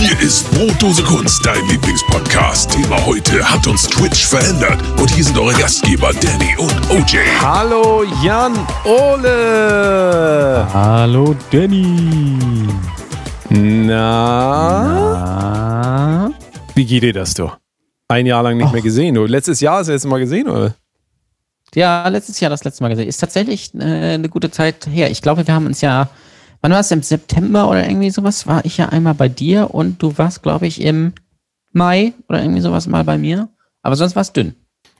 Hier ist Brotdose Kunst, dein Lieblingspodcast. Thema heute hat uns Twitch verändert. Und hier sind eure Gastgeber Danny und OJ. Hallo Jan Ole. Hallo Danny. Na? Wie geht dir das, du? Ein Jahr lang nicht mehr gesehen. Du, letztes Jahr hast du das letzte Mal gesehen, oder? Ja, letztes Jahr das letzte Mal gesehen. Ist tatsächlich äh, eine gute Zeit her. Ich glaube, wir haben uns ja, wann war es, im September oder irgendwie sowas, war ich ja einmal bei dir und du warst, glaube ich, im Mai oder irgendwie sowas mal bei mir. Aber sonst war es dünn.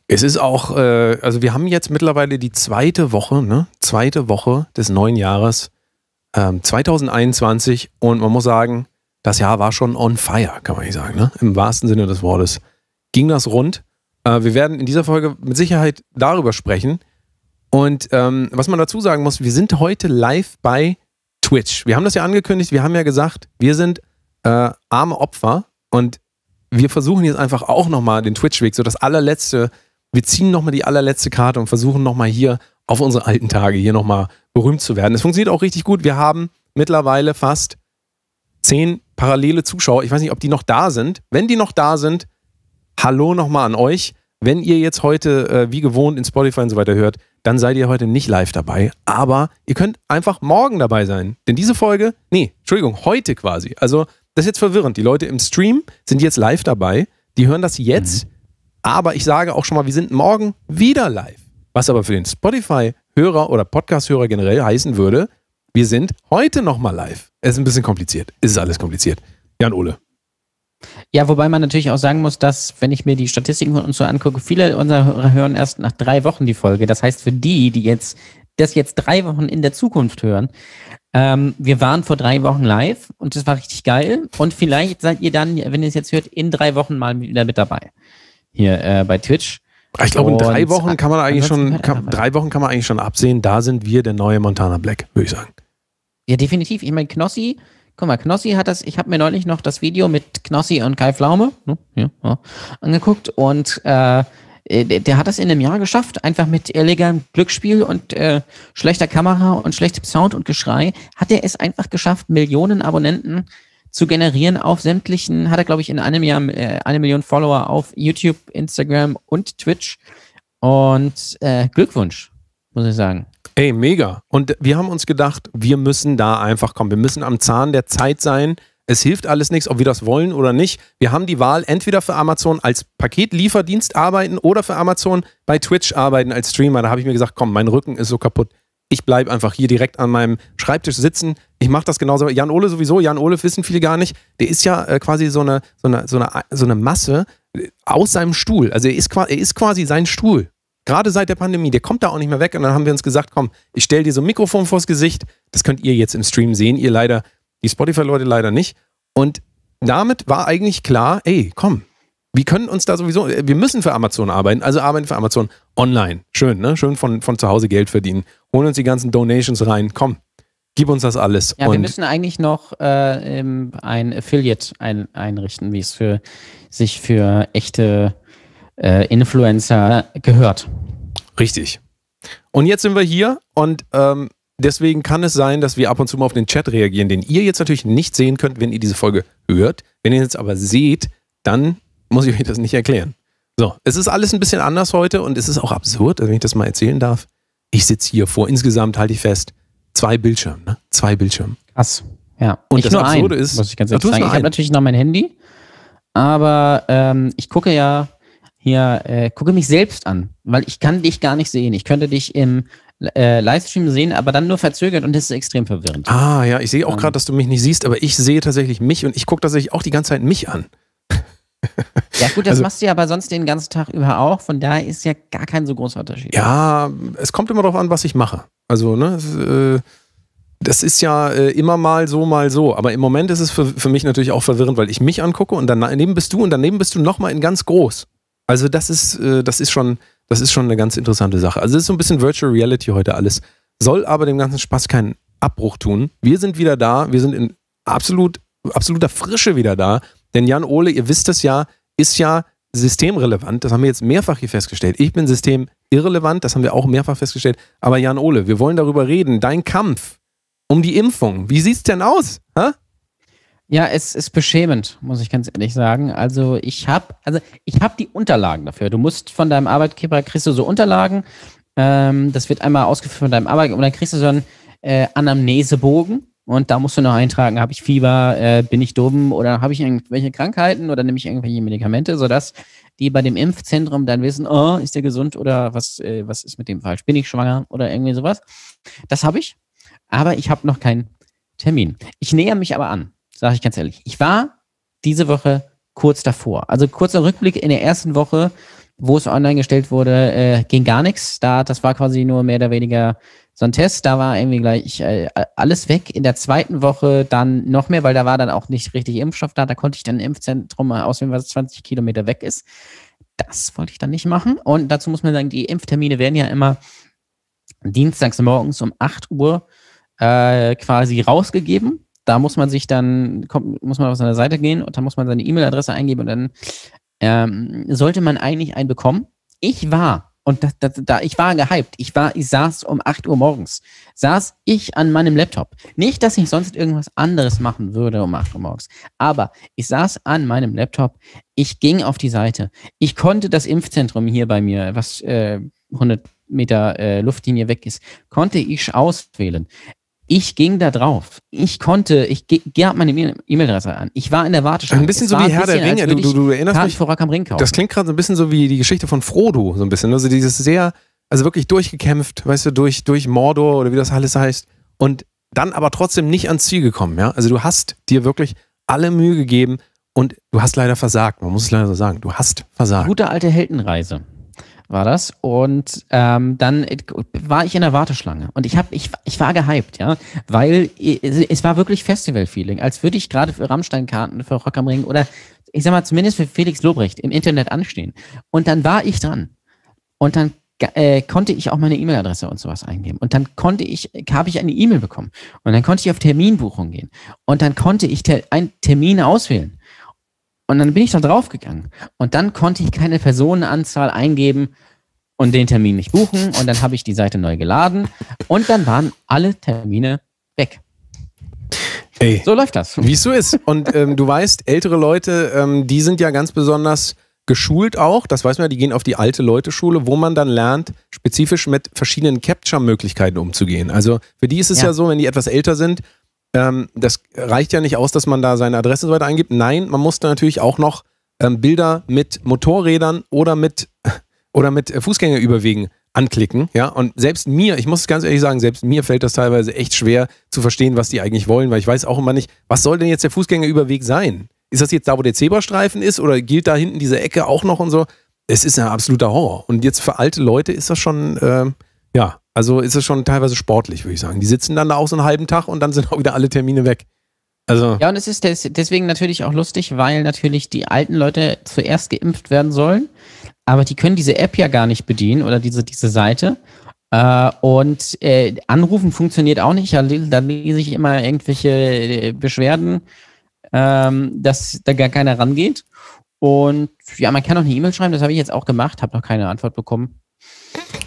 Es ist auch, äh, also wir haben jetzt mittlerweile die zweite Woche, ne? Zweite Woche des neuen Jahres ähm, 2021 und man muss sagen, das Jahr war schon on fire, kann man nicht sagen, ne? Im wahrsten Sinne des Wortes. Ging das rund? Äh, wir werden in dieser Folge mit Sicherheit darüber sprechen. Und ähm, was man dazu sagen muss, wir sind heute live bei Twitch. Wir haben das ja angekündigt, wir haben ja gesagt, wir sind äh, arme Opfer und wir versuchen jetzt einfach auch nochmal den Twitch-Weg, so das allerletzte, wir ziehen nochmal die allerletzte Karte und versuchen nochmal hier auf unsere alten Tage hier nochmal berühmt zu werden. Es funktioniert auch richtig gut. Wir haben mittlerweile fast zehn parallele Zuschauer. Ich weiß nicht, ob die noch da sind. Wenn die noch da sind, Hallo nochmal an euch. Wenn ihr jetzt heute äh, wie gewohnt in Spotify und so weiter hört, dann seid ihr heute nicht live dabei. Aber ihr könnt einfach morgen dabei sein. Denn diese Folge, nee, Entschuldigung, heute quasi. Also, das ist jetzt verwirrend. Die Leute im Stream sind jetzt live dabei. Die hören das jetzt. Mhm. Aber ich sage auch schon mal, wir sind morgen wieder live. Was aber für den Spotify-Hörer oder Podcast-Hörer generell heißen würde, wir sind heute nochmal live. Es ist ein bisschen kompliziert. Es ist alles kompliziert. Jan Ole. Ja, wobei man natürlich auch sagen muss, dass, wenn ich mir die Statistiken von uns so angucke, viele unserer Hörer hören erst nach drei Wochen die Folge. Das heißt, für die, die jetzt das jetzt drei Wochen in der Zukunft hören, ähm, wir waren vor drei Wochen live und das war richtig geil. Und vielleicht seid ihr dann, wenn ihr es jetzt hört, in drei Wochen mal wieder mit dabei. Hier äh, bei Twitch. Ich glaube, in drei Wochen kann man eigentlich schon, kann, drei Wochen kann man eigentlich schon absehen, da sind wir der neue Montana Black, würde ich sagen. Ja, definitiv. Ich meine, Knossi Guck mal, Knossi hat das, ich habe mir neulich noch das Video mit Knossi und Kai Pflaume ne, ja, ja, angeguckt und äh, der, der, hat das in einem Jahr geschafft, einfach mit illegalem Glücksspiel und äh, schlechter Kamera und schlechtem Sound und Geschrei, hat er es einfach geschafft, Millionen Abonnenten zu generieren auf sämtlichen, hat er, glaube ich, in einem Jahr äh, eine Million Follower auf YouTube, Instagram und Twitch. Und äh, Glückwunsch, muss ich sagen. Ey, mega. Und wir haben uns gedacht, wir müssen da einfach kommen. Wir müssen am Zahn der Zeit sein. Es hilft alles nichts, ob wir das wollen oder nicht. Wir haben die Wahl, entweder für Amazon als Paketlieferdienst arbeiten oder für Amazon bei Twitch arbeiten als Streamer. Da habe ich mir gesagt, komm, mein Rücken ist so kaputt. Ich bleibe einfach hier direkt an meinem Schreibtisch sitzen. Ich mache das genauso. Jan Ole sowieso. Jan Ole wissen viele gar nicht. Der ist ja äh, quasi so eine, so, eine, so, eine, so eine Masse aus seinem Stuhl. Also er ist, er ist quasi sein Stuhl. Gerade seit der Pandemie, der kommt da auch nicht mehr weg. Und dann haben wir uns gesagt, komm, ich stelle dir so ein Mikrofon vors Gesicht. Das könnt ihr jetzt im Stream sehen. Ihr leider, die Spotify-Leute leider nicht. Und damit war eigentlich klar, ey, komm, wir können uns da sowieso, wir müssen für Amazon arbeiten, also arbeiten für Amazon online. Schön, ne? Schön von, von zu Hause Geld verdienen. Holen uns die ganzen Donations rein. Komm, gib uns das alles. Ja, Und wir müssen eigentlich noch äh, ein Affiliate ein, einrichten, wie es für sich für echte äh, Influencer gehört. Richtig. Und jetzt sind wir hier und ähm, deswegen kann es sein, dass wir ab und zu mal auf den Chat reagieren, den ihr jetzt natürlich nicht sehen könnt, wenn ihr diese Folge hört. Wenn ihr jetzt aber seht, dann muss ich euch das nicht erklären. So, es ist alles ein bisschen anders heute und es ist auch absurd, wenn ich das mal erzählen darf. Ich sitze hier vor, insgesamt halte ich fest, zwei Bildschirme, ne? Zwei Bildschirme. Krass, ja. Und ich das Absurde ein, ist, muss ich ganz ehrlich sagen, ich habe natürlich noch mein Handy, aber ähm, ich gucke ja hier, äh, gucke mich selbst an, weil ich kann dich gar nicht sehen. Ich könnte dich im äh, Livestream sehen, aber dann nur verzögert und das ist extrem verwirrend. Ah, ja, ich sehe auch ähm. gerade, dass du mich nicht siehst, aber ich sehe tatsächlich mich und ich gucke tatsächlich auch die ganze Zeit mich an. Ja, gut, das also, machst du ja aber sonst den ganzen Tag über auch. Von daher ist ja gar kein so großer Unterschied. Ja, es kommt immer darauf an, was ich mache. Also, ne, äh, das ist ja äh, immer mal so, mal so. Aber im Moment ist es für, für mich natürlich auch verwirrend, weil ich mich angucke und daneben bist du und daneben bist du nochmal in ganz groß. Also das ist, äh, das ist schon, das ist schon eine ganz interessante Sache. Also es ist so ein bisschen Virtual Reality heute alles. Soll aber dem ganzen Spaß keinen Abbruch tun. Wir sind wieder da. Wir sind in absolut, absoluter Frische wieder da. Denn Jan Ole, ihr wisst es ja, ist ja systemrelevant. Das haben wir jetzt mehrfach hier festgestellt. Ich bin systemirrelevant. Das haben wir auch mehrfach festgestellt. Aber Jan Ole, wir wollen darüber reden. Dein Kampf um die Impfung. Wie sieht's denn aus? Ha? Ja, es ist beschämend, muss ich ganz ehrlich sagen. Also ich habe, also ich habe die Unterlagen dafür. Du musst von deinem Arbeitgeber kriegst du so Unterlagen. Ähm, das wird einmal ausgeführt von deinem Arbeitgeber und dann kriegst du so einen äh, Anamnesebogen und da musst du noch eintragen, habe ich Fieber, äh, bin ich dumm oder habe ich irgendwelche Krankheiten oder nehme ich irgendwelche Medikamente, sodass die bei dem Impfzentrum dann wissen, oh, ist der gesund oder was, äh, was ist mit dem falsch? Bin ich schwanger oder irgendwie sowas? Das habe ich, aber ich habe noch keinen Termin. Ich näher mich aber an sage ich ganz ehrlich. Ich war diese Woche kurz davor. Also kurzer Rückblick in der ersten Woche, wo es online gestellt wurde, äh, ging gar nichts. Da, das war quasi nur mehr oder weniger so ein Test. Da war irgendwie gleich äh, alles weg. In der zweiten Woche dann noch mehr, weil da war dann auch nicht richtig Impfstoff da. Da konnte ich dann ein Impfzentrum auswählen, was 20 Kilometer weg ist. Das wollte ich dann nicht machen. Und dazu muss man sagen, die Impftermine werden ja immer dienstags morgens um 8 Uhr äh, quasi rausgegeben da muss man sich dann, kommt, muss man auf seine Seite gehen und dann muss man seine E-Mail-Adresse eingeben und dann ähm, sollte man eigentlich einen bekommen. Ich war, und das, das, da, ich war gehypt, ich war, ich saß um 8 Uhr morgens, saß ich an meinem Laptop. Nicht, dass ich sonst irgendwas anderes machen würde um 8 Uhr morgens, aber ich saß an meinem Laptop, ich ging auf die Seite, ich konnte das Impfzentrum hier bei mir, was äh, 100 Meter äh, Luftlinie weg ist, konnte ich auswählen. Ich ging da drauf. Ich konnte, ich gehe meine E-Mail-Adresse an. Ich war in der Warteschlange. Ein bisschen so wie Herr der Ringe. Du, du, du erinnerst mich. Vor am Ring kaufen. Das klingt gerade so ein bisschen so wie die Geschichte von Frodo, so ein bisschen. Also dieses sehr, also wirklich durchgekämpft, weißt du, durch, durch Mordor oder wie das alles heißt. Und dann aber trotzdem nicht ans Ziel gekommen, ja. Also du hast dir wirklich alle Mühe gegeben und du hast leider versagt. Man muss es leider so sagen. Du hast versagt. Gute alte Heldenreise war das. Und ähm, dann war ich in der Warteschlange und ich hab, ich, ich war gehypt, ja, weil es war wirklich Festival-Feeling, als würde ich gerade für Rammstein-Karten für Rock am Ring oder ich sag mal zumindest für Felix Lobrecht im Internet anstehen. Und dann war ich dran. Und dann äh, konnte ich auch meine E-Mail-Adresse und sowas eingeben. Und dann konnte ich, habe ich eine E-Mail bekommen. Und dann konnte ich auf Terminbuchung gehen. Und dann konnte ich ter einen Termin auswählen. Und dann bin ich da draufgegangen. Und dann konnte ich keine Personenanzahl eingeben und den Termin nicht buchen. Und dann habe ich die Seite neu geladen. Und dann waren alle Termine weg. Ey, so läuft das. Wie es so ist. Und ähm, du weißt, ältere Leute, ähm, die sind ja ganz besonders geschult auch. Das weiß man ja, die gehen auf die alte Leute-Schule, wo man dann lernt, spezifisch mit verschiedenen Capture-Möglichkeiten umzugehen. Also für die ist es ja. ja so, wenn die etwas älter sind, ähm, das reicht ja nicht aus, dass man da seine Adresse so weiter eingibt. Nein, man muss da natürlich auch noch ähm, Bilder mit Motorrädern oder mit, oder mit Fußgängerüberwegen anklicken. Ja, und selbst mir, ich muss ganz ehrlich sagen, selbst mir fällt das teilweise echt schwer zu verstehen, was die eigentlich wollen, weil ich weiß auch immer nicht, was soll denn jetzt der Fußgängerüberweg sein? Ist das jetzt da, wo der Zebrastreifen ist oder gilt da hinten diese Ecke auch noch und so? Es ist ein absoluter Horror. Und jetzt für alte Leute ist das schon, äh, ja, also ist es schon teilweise sportlich, würde ich sagen. Die sitzen dann da auch so einen halben Tag und dann sind auch wieder alle Termine weg. Also ja, und es ist deswegen natürlich auch lustig, weil natürlich die alten Leute zuerst geimpft werden sollen, aber die können diese App ja gar nicht bedienen oder diese, diese Seite. Äh, und äh, Anrufen funktioniert auch nicht. Da, da lese ich immer irgendwelche äh, Beschwerden, ähm, dass da gar keiner rangeht. Und ja, man kann auch eine E-Mail schreiben, das habe ich jetzt auch gemacht, habe noch keine Antwort bekommen.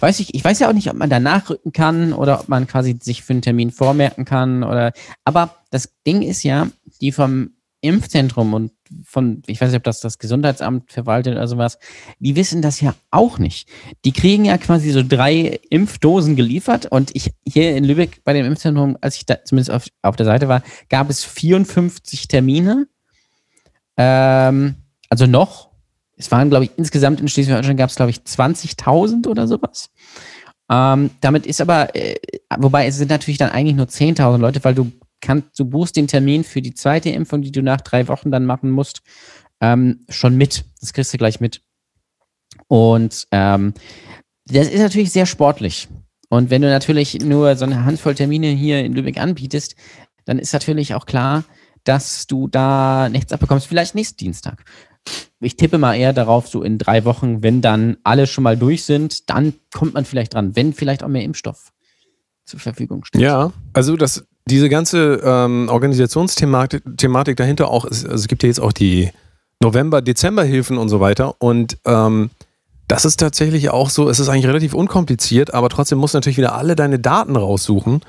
Weiß ich, ich weiß ja auch nicht, ob man da nachrücken kann oder ob man quasi sich für einen Termin vormerken kann oder, aber das Ding ist ja, die vom Impfzentrum und von, ich weiß nicht, ob das das Gesundheitsamt verwaltet oder sowas, die wissen das ja auch nicht. Die kriegen ja quasi so drei Impfdosen geliefert und ich hier in Lübeck bei dem Impfzentrum, als ich da zumindest auf, auf der Seite war, gab es 54 Termine. Ähm, also noch es waren, glaube ich, insgesamt in Schleswig-Holstein gab es, glaube ich, 20.000 oder sowas. Ähm, damit ist aber, äh, wobei es sind natürlich dann eigentlich nur 10.000 Leute, weil du kannst, du buchst den Termin für die zweite Impfung, die du nach drei Wochen dann machen musst, ähm, schon mit. Das kriegst du gleich mit. Und ähm, das ist natürlich sehr sportlich. Und wenn du natürlich nur so eine Handvoll Termine hier in Lübeck anbietest, dann ist natürlich auch klar, dass du da nichts abbekommst. Vielleicht nächsten Dienstag ich tippe mal eher darauf, so in drei Wochen, wenn dann alle schon mal durch sind, dann kommt man vielleicht dran, wenn vielleicht auch mehr Impfstoff zur Verfügung steht. Ja, also das, diese ganze ähm, Organisationsthematik Thematik dahinter auch, also es gibt ja jetzt auch die November-Dezember-Hilfen und so weiter und ähm, das ist tatsächlich auch so, es ist eigentlich relativ unkompliziert, aber trotzdem musst du natürlich wieder alle deine Daten raussuchen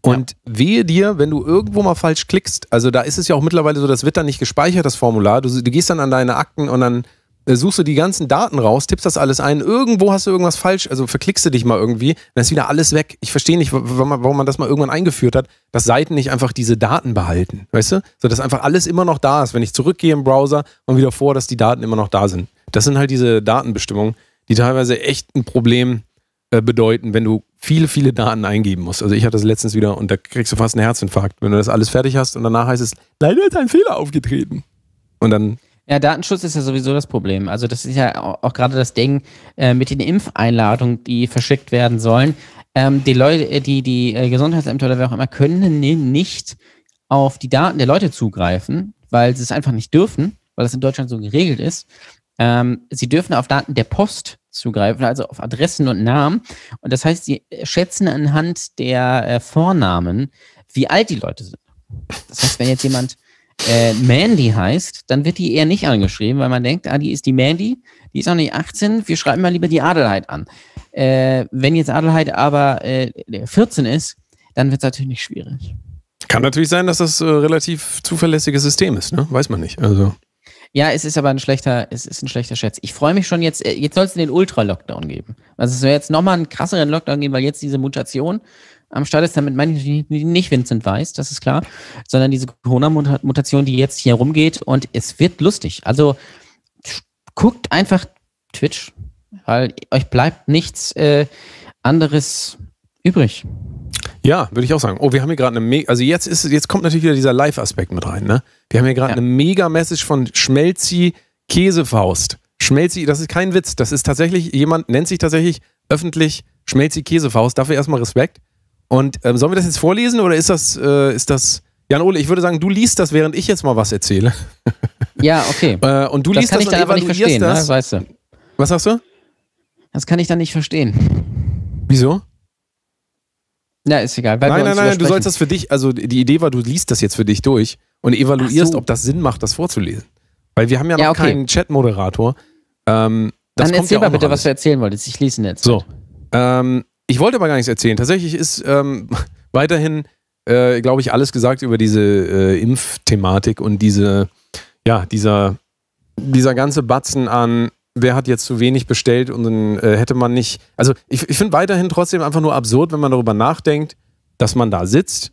Und wehe dir, wenn du irgendwo mal falsch klickst, also da ist es ja auch mittlerweile so, das wird dann nicht gespeichert, das Formular. Du, du gehst dann an deine Akten und dann äh, suchst du die ganzen Daten raus, tippst das alles ein, irgendwo hast du irgendwas falsch, also verklickst du dich mal irgendwie, dann ist wieder alles weg. Ich verstehe nicht, warum man, warum man das mal irgendwann eingeführt hat, dass Seiten nicht einfach diese Daten behalten, weißt du? So, dass einfach alles immer noch da ist. Wenn ich zurückgehe im Browser und wieder vor, dass die Daten immer noch da sind. Das sind halt diese Datenbestimmungen, die teilweise echt ein Problem äh, bedeuten, wenn du viele, viele Daten eingeben musst. Also ich hatte das letztens wieder und da kriegst du fast einen Herzinfarkt, wenn du das alles fertig hast und danach heißt es, leider ist ein Fehler aufgetreten. Und dann ja, Datenschutz ist ja sowieso das Problem. Also das ist ja auch, gerade das Ding äh, mit den Impfeinladungen, die verschickt werden sollen. Ähm, die Leute, äh, die, die äh, Gesundheitsämter oder wer auch immer können nicht auf die Daten der Leute zugreifen, weil sie es einfach nicht dürfen, weil das in Deutschland so geregelt ist. Ähm, sie dürfen auf Daten der Post zugreifen, also auf Adressen und Namen. Und das heißt, sie schätzen anhand der äh, Vornamen, wie alt die Leute sind. Das heißt, wenn jetzt jemand äh, Mandy heißt, dann wird die eher nicht angeschrieben, weil man denkt, ah, die ist die Mandy, die ist auch nicht 18, wir schreiben mal lieber die Adelheid an. Äh, wenn jetzt Adelheid aber äh, 14 ist, dann wird es natürlich schwierig. Kann natürlich sein, dass das äh, relativ zuverlässiges System ist, ne? Weiß man nicht. Also. Ja, es ist aber ein schlechter, es ist ein schlechter Schätz. Ich freue mich schon jetzt, äh, jetzt soll es den Ultra-Lockdown geben. Also es soll jetzt nochmal einen krasseren Lockdown geben, weil jetzt diese Mutation am Start ist. Damit meine ich nicht Vincent Weiß, das ist klar, sondern diese Corona-Mutation, die jetzt hier rumgeht und es wird lustig. Also guckt einfach Twitch, weil euch bleibt nichts äh, anderes übrig. Ja, würde ich auch sagen. Oh, wir haben hier gerade eine Me also jetzt ist jetzt kommt natürlich wieder dieser Live-Aspekt mit rein, ne? Wir haben hier gerade ja. eine Mega-Message von Schmelzi Käsefaust. Schmelzi, das ist kein Witz, das ist tatsächlich, jemand nennt sich tatsächlich öffentlich Schmelzi Käsefaust. Dafür erstmal Respekt. Und ähm, sollen wir das jetzt vorlesen oder ist das, äh, ist das. Jan Ole, ich würde sagen, du liest das, während ich jetzt mal was erzähle. Ja, okay. äh, und du das liest kann das ich dann aber nicht verstehen, das. Ne? weißt du. Was sagst du? Das kann ich dann nicht verstehen. Wieso? Na, ist egal. nein, nein, nein, du sollst das für dich, also die Idee war, du liest das jetzt für dich durch und evaluierst, so. ob das Sinn macht, das vorzulesen. Weil wir haben ja noch ja, okay. keinen Chat-Moderator. Ähm, dann erzähl ja mal bitte, was du erzählen wolltest. Ich lese ihn jetzt. So. Ähm, ich wollte aber gar nichts erzählen. Tatsächlich ist ähm, weiterhin, äh, glaube ich, alles gesagt über diese äh, Impfthematik und diese, ja, dieser, dieser ganze Batzen an, wer hat jetzt zu wenig bestellt und dann äh, hätte man nicht. Also ich, ich finde weiterhin trotzdem einfach nur absurd, wenn man darüber nachdenkt, dass man da sitzt,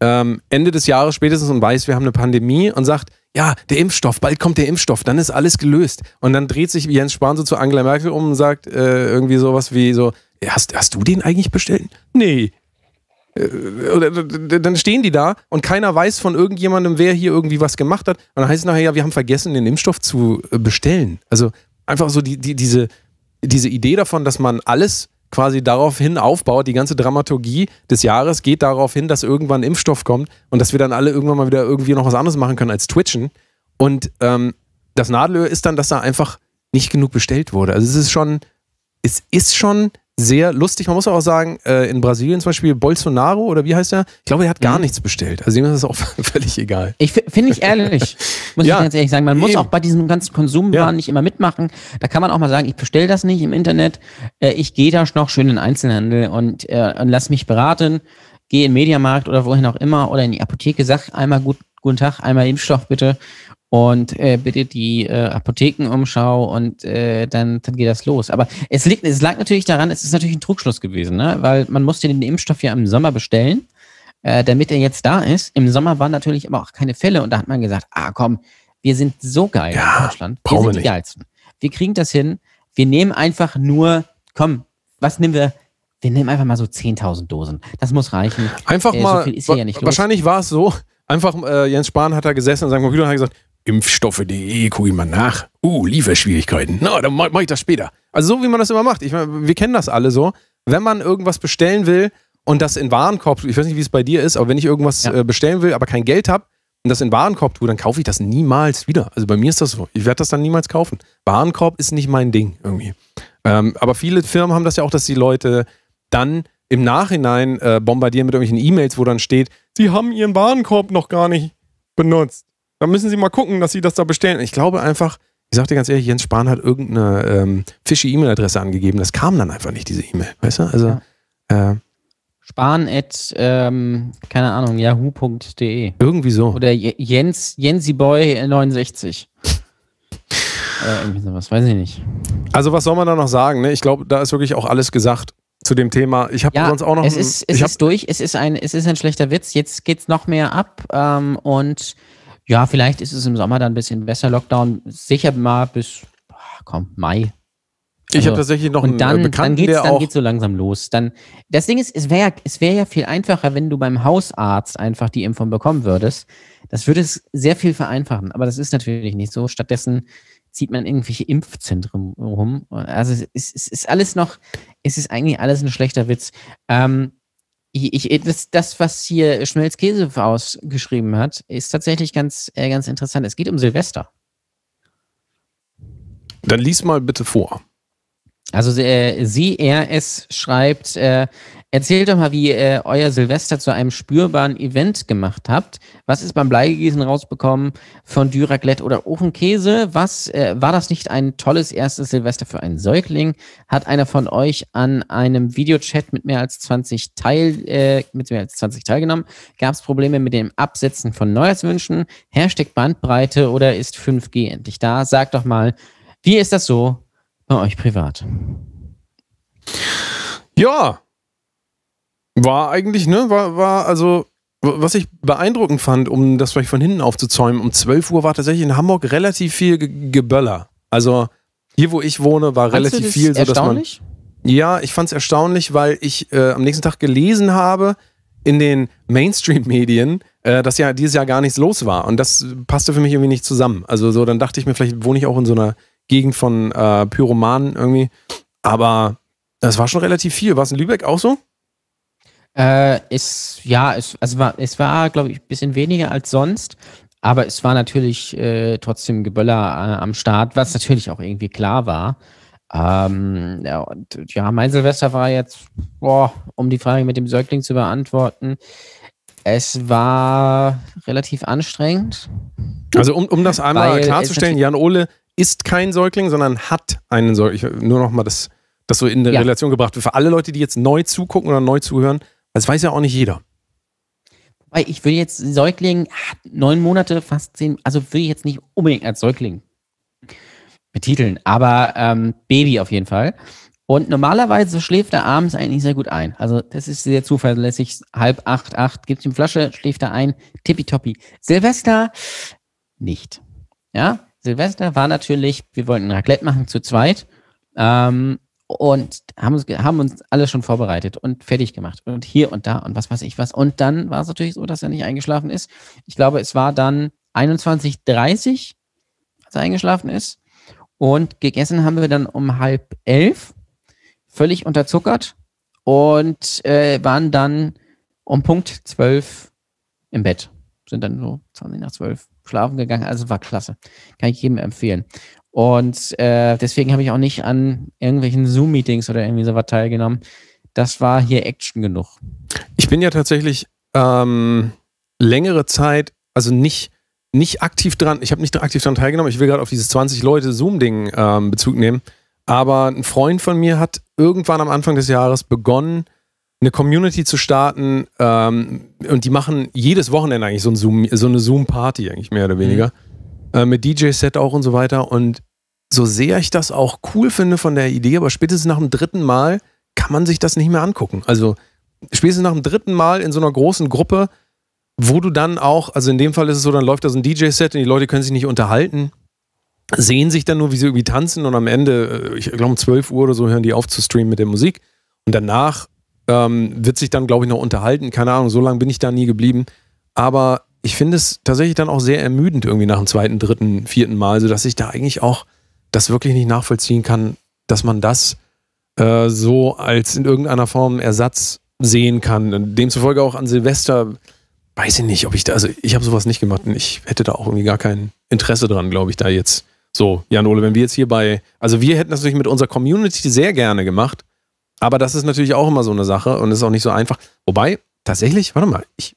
ähm, Ende des Jahres spätestens und weiß, wir haben eine Pandemie und sagt, ja, der Impfstoff, bald kommt der Impfstoff, dann ist alles gelöst. Und dann dreht sich Jens Spahn so zu Angela Merkel um und sagt äh, irgendwie sowas wie so, hast, hast du den eigentlich bestellt? Nee. Äh, dann stehen die da und keiner weiß von irgendjemandem, wer hier irgendwie was gemacht hat. Und dann heißt es nachher, ja, wir haben vergessen, den Impfstoff zu äh, bestellen. Also einfach so die, die, diese, diese Idee davon, dass man alles quasi darauf hin aufbaut, die ganze Dramaturgie des Jahres geht darauf hin, dass irgendwann Impfstoff kommt und dass wir dann alle irgendwann mal wieder irgendwie noch was anderes machen können als Twitchen. Und ähm, das Nadelöhr ist dann, dass da einfach nicht genug bestellt wurde. Also es ist schon, es ist schon sehr lustig. Man muss auch sagen, äh, in Brasilien zum Beispiel Bolsonaro oder wie heißt er? Ich glaube, er hat gar mhm. nichts bestellt. Also ihm ist das auch völlig egal. Ich finde ich ehrlich, muss ja. ich ganz ehrlich sagen. Man muss Eben. auch bei diesem ganzen Konsumwahn ja. nicht immer mitmachen. Da kann man auch mal sagen, ich bestelle das nicht im Internet. Äh, ich gehe da noch schön in den Einzelhandel und, äh, und lass mich beraten. Gehe in den Mediamarkt oder wohin auch immer oder in die Apotheke, sag einmal gut, guten Tag, einmal Impfstoff bitte und äh, bitte die äh, Apothekenumschau und äh, dann, dann geht das los. Aber es liegt, es lag natürlich daran, es ist natürlich ein Trugschluss gewesen, ne? weil man musste den Impfstoff ja im Sommer bestellen, äh, damit er jetzt da ist. Im Sommer waren natürlich aber auch keine Fälle und da hat man gesagt, ah komm, wir sind so geil ja, in Deutschland, wir sind die geilsten. Wir kriegen das hin, wir nehmen einfach nur, komm, was nehmen wir? Wir nehmen einfach mal so 10.000 Dosen. Das muss reichen. Einfach äh, mal, so ja wahrscheinlich war es so, einfach äh, Jens Spahn hat da gesessen und sein Computer hat gesagt, Impfstoffe.de, gucke ich mal nach. Uh, Lieferschwierigkeiten. Na, dann mache mach ich das später. Also so wie man das immer macht. Ich meine, wir kennen das alle so. Wenn man irgendwas bestellen will und das in Warenkorb, ich weiß nicht, wie es bei dir ist, aber wenn ich irgendwas ja. äh, bestellen will, aber kein Geld habe und das in Warenkorb tue, dann kaufe ich das niemals wieder. Also bei mir ist das so. Ich werde das dann niemals kaufen. Warenkorb ist nicht mein Ding irgendwie. Ähm, aber viele Firmen haben das ja auch, dass die Leute dann im Nachhinein äh, bombardieren mit irgendwelchen E-Mails, wo dann steht, sie haben ihren Warenkorb noch gar nicht benutzt. Da müssen Sie mal gucken, dass Sie das da bestellen. Ich glaube einfach, ich sag dir ganz ehrlich, Jens Spahn hat irgendeine ähm, fishy E-Mail-Adresse angegeben. Das kam dann einfach nicht, diese E-Mail. Weißt du? Also, ja. äh, Spahn at, ähm, keine Ahnung, yahoo.de. Irgendwie so. Oder Jens, Jensiboy 69. äh, irgendwie sowas, weiß ich nicht. Also was soll man da noch sagen? Ne? Ich glaube, da ist wirklich auch alles gesagt zu dem Thema. Ich habe Ja, sonst auch noch. es ein- ist, es ist durch, es ist, ein, es ist ein schlechter Witz. Jetzt geht's noch mehr ab ähm, und ja, vielleicht ist es im Sommer dann ein bisschen besser. Lockdown sicher mal bis, ach, komm, Mai. ich habe also- tatsächlich noch einen Und dann, äh, dann Bekannten, geht's, der dann auch. geht's so langsam los. Dann, das Ding ist, es wäre es wär ja viel einfacher, wenn du beim Hausarzt einfach die Impfung bekommen würdest. Das würde es sehr viel vereinfachen. Aber das ist natürlich nicht so. Stattdessen zieht man irgendwelche Impfzentren rum. Also es ist, es ist alles noch, es ist eigentlich alles ein schlechter Witz. Ähm, ich, ich, das, das, was hier Schmelzkäse ausgeschrieben hat, ist tatsächlich ganz, äh, ganz interessant. Es geht um Silvester. Dann lies mal bitte vor. Also äh, sie, er, es schreibt, äh, erzählt doch mal, wie ihr euer Silvester zu einem spürbaren Event gemacht habt. Was ist beim Bleigießen rausbekommen von Raclette oder Ofenkäse? Was äh, war das nicht ein tolles erstes Silvester für einen Säugling? Hat einer von euch an einem Videochat mit mehr als 20 Teil, äh, mit mehr als 20 teilgenommen? Gab es Probleme mit dem Absetzen von Neujahrswünschen? Hashtag Bandbreite oder ist 5G endlich da? Sagt doch mal, wie ist das so bei euch privat? Ja. War eigentlich, ne? War, war also, was ich beeindruckend fand, um das vielleicht von hinten aufzuzäumen, um 12 Uhr war tatsächlich in Hamburg relativ viel Ge Geböller. Also hier, wo ich wohne, war Fandst du relativ das viel, so dass man. erstaunlich? Ja, ich fand es erstaunlich, weil ich äh, am nächsten Tag gelesen habe in den Mainstream-Medien, äh, dass ja dieses Jahr gar nichts los war. Und das passte für mich irgendwie nicht zusammen. Also so, dann dachte ich mir, vielleicht wohne ich auch in so einer Gegend von äh, Pyromanen irgendwie. Aber das war schon relativ viel. War es in Lübeck auch so? Äh, es, ja, es, also war, es war, glaube ich, ein bisschen weniger als sonst. Aber es war natürlich äh, trotzdem Geböller äh, am Start, was natürlich auch irgendwie klar war. Ähm, ja, und ja, mein Silvester war jetzt, boah, um die Frage mit dem Säugling zu beantworten, es war relativ anstrengend. Also um, um das einmal klarzustellen, Jan Ole ist kein Säugling, sondern hat einen Säugling. Ich- Nur nochmal das, das so in eine Ja. Relation gebracht wird. Für alle Leute, die jetzt neu zugucken oder neu zuhören, das weiß ja auch nicht jeder. Weil ich will jetzt Säugling, ah, neun Monate, fast zehn, also will ich jetzt nicht unbedingt als Säugling betiteln, aber ähm, Baby auf jeden Fall. Und normalerweise schläft er abends eigentlich sehr gut ein. Also das ist sehr zuverlässig. Halb acht, acht, gibt ihm Flasche, schläft er ein, tippitoppi. Silvester nicht. Ja, Silvester war natürlich, wir wollten Raclette machen zu zweit. Ähm, und haben uns, haben uns alles schon vorbereitet und fertig gemacht und hier und da und was weiß ich was. Und dann war es natürlich so, dass er nicht eingeschlafen ist. Ich glaube, es war dann 21.30 als er eingeschlafen ist. Und gegessen haben wir dann um halb elf, völlig unterzuckert und äh, waren dann um Punkt zwölf im Bett. Sind dann so 20 nach zwölf schlafen gegangen. Also war klasse. Kann ich jedem empfehlen. Und äh, deswegen habe ich auch nicht an irgendwelchen Zoom-Meetings oder irgendwie sowas teilgenommen. Das war hier Action genug. Ich bin ja tatsächlich ähm, längere Zeit, also nicht, nicht aktiv dran, ich habe nicht aktiv dran teilgenommen, ich will gerade auf dieses 20-Leute-Zoom-Ding ähm, Bezug nehmen, aber ein Freund von mir hat irgendwann am Anfang des Jahres begonnen, eine Community zu starten ähm, und die machen jedes Wochenende eigentlich so, ein Zoom, so eine Zoom-Party eigentlich mehr oder weniger. Äh, mit DJ-Set auch und so weiter und so sehr ich das auch cool finde von der Idee, aber spätestens nach dem dritten Mal kann man sich das nicht mehr angucken. Also spätestens nach dem dritten Mal in so einer großen Gruppe, wo du dann auch, also in dem Fall ist es so, dann läuft da so ein DJ-Set und die Leute können sich nicht unterhalten, sehen sich dann nur, wie sie irgendwie tanzen und am Ende, äh, ich glaube um 12 Uhr oder so, hören die auf zu streamen mit der Musik. Und danach ähm, wird sich dann, glaube ich, noch unterhalten. Keine Ahnung, so lange bin ich da nie geblieben. Aber ich finde es tatsächlich dann auch sehr ermüdend irgendwie nach dem zweiten, dritten, vierten Mal, sodass ich da eigentlich auch das wirklich nicht nachvollziehen kann, dass man das äh, so als in irgendeiner Form Ersatz sehen kann. Demzufolge auch an Silvester, weiß ich nicht, ob ich da, also ich habe sowas nicht gemacht und ich hätte da auch irgendwie gar kein Interesse dran, glaube ich, da jetzt. So, Jan Ole, wenn wir jetzt hier bei, also wir hätten das natürlich mit unserer Community sehr gerne gemacht, aber das ist natürlich auch immer so eine Sache und ist auch nicht so einfach. Wobei, tatsächlich, warte mal, ich,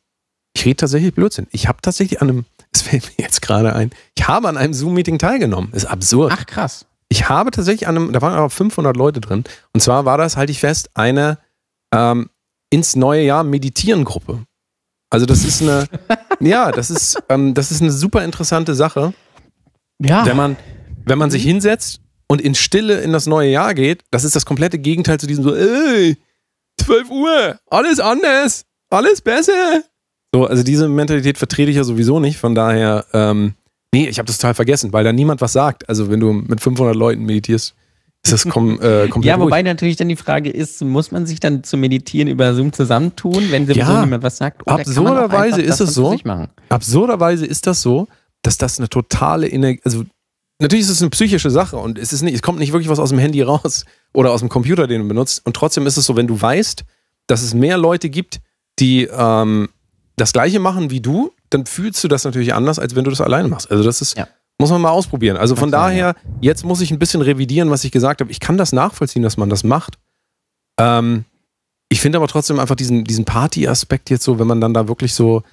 ich rede tatsächlich Blödsinn. Ich habe tatsächlich an einem, es fällt mir jetzt gerade ein, ich habe an einem Zoom-Meeting teilgenommen. Ist absurd. Ach, krass. Ich habe tatsächlich an einem, da waren aber 500 Leute drin. Und zwar war das, halte ich fest, eine, ähm, ins neue Jahr meditieren Gruppe. Also das ist eine, ja, das ist, ähm, das ist eine super interessante Sache. Ja. Wenn man, wenn man sich hinsetzt und in Stille in das neue Jahr geht, das ist das komplette Gegenteil zu diesem so, ey, 12 Uhr, alles anders, alles besser. So, also diese Mentalität vertrete ich ja sowieso nicht, von daher, ähm, nee, ich habe das total vergessen, weil da niemand was sagt. Also wenn du mit 500 Leuten meditierst, ist das kom äh, komplett Ja, wobei ruhig. natürlich dann die Frage ist, muss man sich dann zum Meditieren über Zoom zusammentun, wenn sowieso Ja, niemand was sagt? Oder absurderweise ist es so. Absurderweise ist das so, dass das eine totale Energie, also natürlich ist es eine psychische Sache und es ist nicht, es kommt nicht wirklich was aus dem Handy raus oder aus dem Computer, den du benutzt. Und trotzdem ist es so, wenn du weißt, dass es mehr Leute gibt, die ähm, das Gleiche machen wie du, dann fühlst du das natürlich anders, als wenn du das alleine machst. Also das ist, Ja. muss man mal ausprobieren. Also von Klar, daher, jetzt muss ich ein bisschen revidieren, was ich gesagt habe. Ich kann das nachvollziehen, dass man das macht. Ähm, ich finde aber trotzdem einfach diesen, diesen Party-Aspekt jetzt so, wenn man dann da wirklich so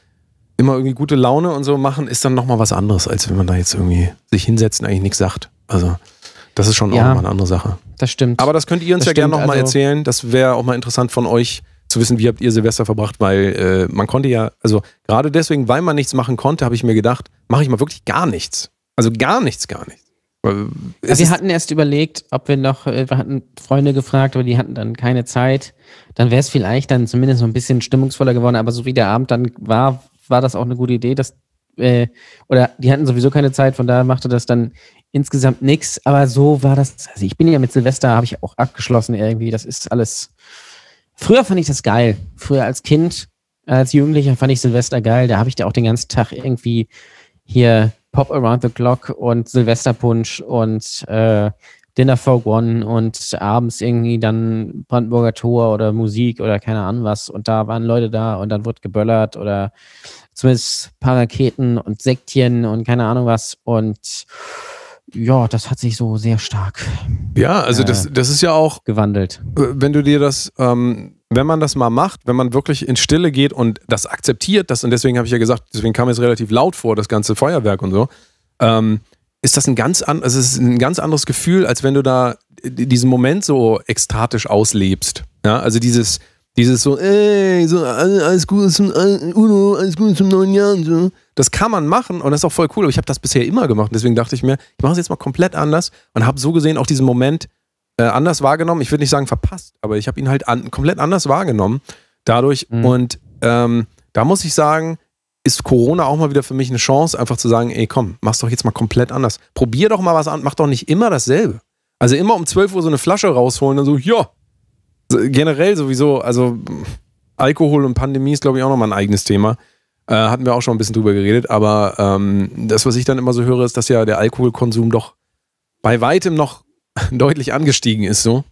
immer irgendwie gute Laune und so machen, ist dann nochmal was anderes, als wenn man da jetzt irgendwie sich hinsetzt und eigentlich nichts sagt. Also, das ist schon auch Ja. nochmal eine andere Sache. Das stimmt. Aber das könnt ihr uns Das ja gerne nochmal also- erzählen. Das wäre auch mal interessant von euch zu wissen, wie habt ihr Silvester verbracht, weil äh, man konnte ja, also gerade deswegen, weil man nichts machen konnte, habe ich mir gedacht, mache ich mal wirklich gar nichts. Also gar nichts, gar nichts. Es wir hatten erst überlegt, ob wir noch, äh, wir hatten Freunde gefragt, aber die hatten dann keine Zeit. Dann wäre es vielleicht dann zumindest so ein bisschen stimmungsvoller geworden, aber so wie der Abend dann war, war das auch eine gute Idee, dass, äh, oder die hatten sowieso keine Zeit, von daher machte das dann insgesamt nichts, aber so war das, also ich bin ja mit Silvester, habe ich auch abgeschlossen irgendwie, das ist alles, früher fand ich das geil, früher als Kind, als Jugendlicher fand ich Silvester geil, da habe ich da auch den ganzen Tag irgendwie hier Pop Around the Clock und Silvesterpunsch und äh, Dinner for One und abends irgendwie dann Brandenburger Tor oder Musik oder keine Ahnung was. Und da waren Leute da und dann wurde geböllert oder zumindest ein paar Raketen und Sektchen und keine Ahnung was. Und ja, das hat sich so sehr stark ja, also äh, das, das ist ja auch, gewandelt. äh, wenn du dir das, ähm, wenn man das mal macht, wenn man wirklich in Stille geht und das akzeptiert, das, und deswegen habe ich ja gesagt, deswegen kam es relativ laut vor, das ganze Feuerwerk und so, ähm, ist das ein ganz, an, also ist ein ganz anderes Gefühl, als wenn du da diesen Moment so ekstatisch auslebst. Ja, also dieses, dieses so, ey, so, alles Gute zum Uno, alles Gute zum neuen Jahr und so. Das kann man machen und das ist auch voll cool, aber ich habe das bisher immer gemacht. Deswegen dachte ich mir, ich mache es jetzt mal komplett anders und habe so gesehen auch diesen Moment äh, anders wahrgenommen. Ich würde nicht sagen verpasst, aber ich habe ihn halt an, komplett anders wahrgenommen dadurch. Mhm. Und ähm, da muss ich sagen, ist Corona auch mal wieder für mich eine Chance, einfach zu sagen, ey komm, mach's doch jetzt mal komplett anders. Probier doch mal was an, mach doch nicht immer dasselbe. Also immer um 12 Uhr so eine Flasche rausholen und so, ja. Generell sowieso, also Alkohol und Pandemie ist, glaube ich, auch nochmal ein eigenes Thema. Äh, hatten wir auch schon ein bisschen drüber geredet, aber ähm, das, was ich dann immer so höre, ist, dass ja der Alkoholkonsum doch bei weitem noch deutlich angestiegen ist, so.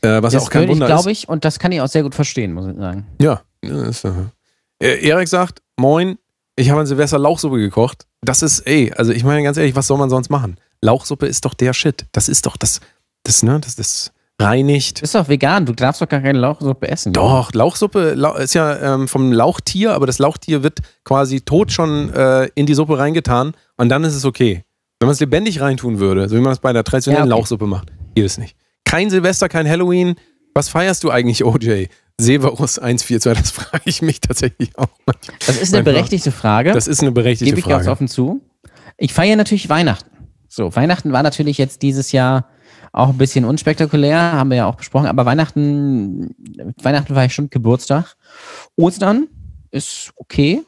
Äh, was ja Das auch kein ich, Wunder ist. glaube ich, und das kann ich auch sehr gut verstehen, muss ich sagen. Ja. ja ist, äh, Erik sagt, moin, ich habe an Silvester Lauchsuppe gekocht. Das ist, ey, also ich meine ganz ehrlich, was soll man sonst machen? Lauchsuppe ist doch der Shit. Das ist doch das, das, ne, das, das reinigt. Du bist doch vegan, du darfst doch gar keine Lauchsuppe essen. Doch, Lauchsuppe Lau ist ja ähm, vom Lauchtier, aber das Lauchtier wird quasi tot schon äh, in die Suppe reingetan und dann ist es okay. Wenn man es lebendig reintun würde, so wie man es bei der traditionellen Ja, okay. Lauchsuppe macht, geht es nicht. Kein Silvester, kein Halloween. Was feierst du eigentlich, OJ? Severus 142, das frage ich mich tatsächlich auch. manchmal. Das ist eine berechtigte Frage. Das ist eine berechtigte Gebe ich ganz Frage. offen zu. Ich feiere natürlich Weihnachten. So, Weihnachten war natürlich jetzt dieses Jahr auch ein bisschen unspektakulär, haben wir ja auch besprochen, aber Weihnachten, Weihnachten war ja schon Geburtstag. Ostern ist okay.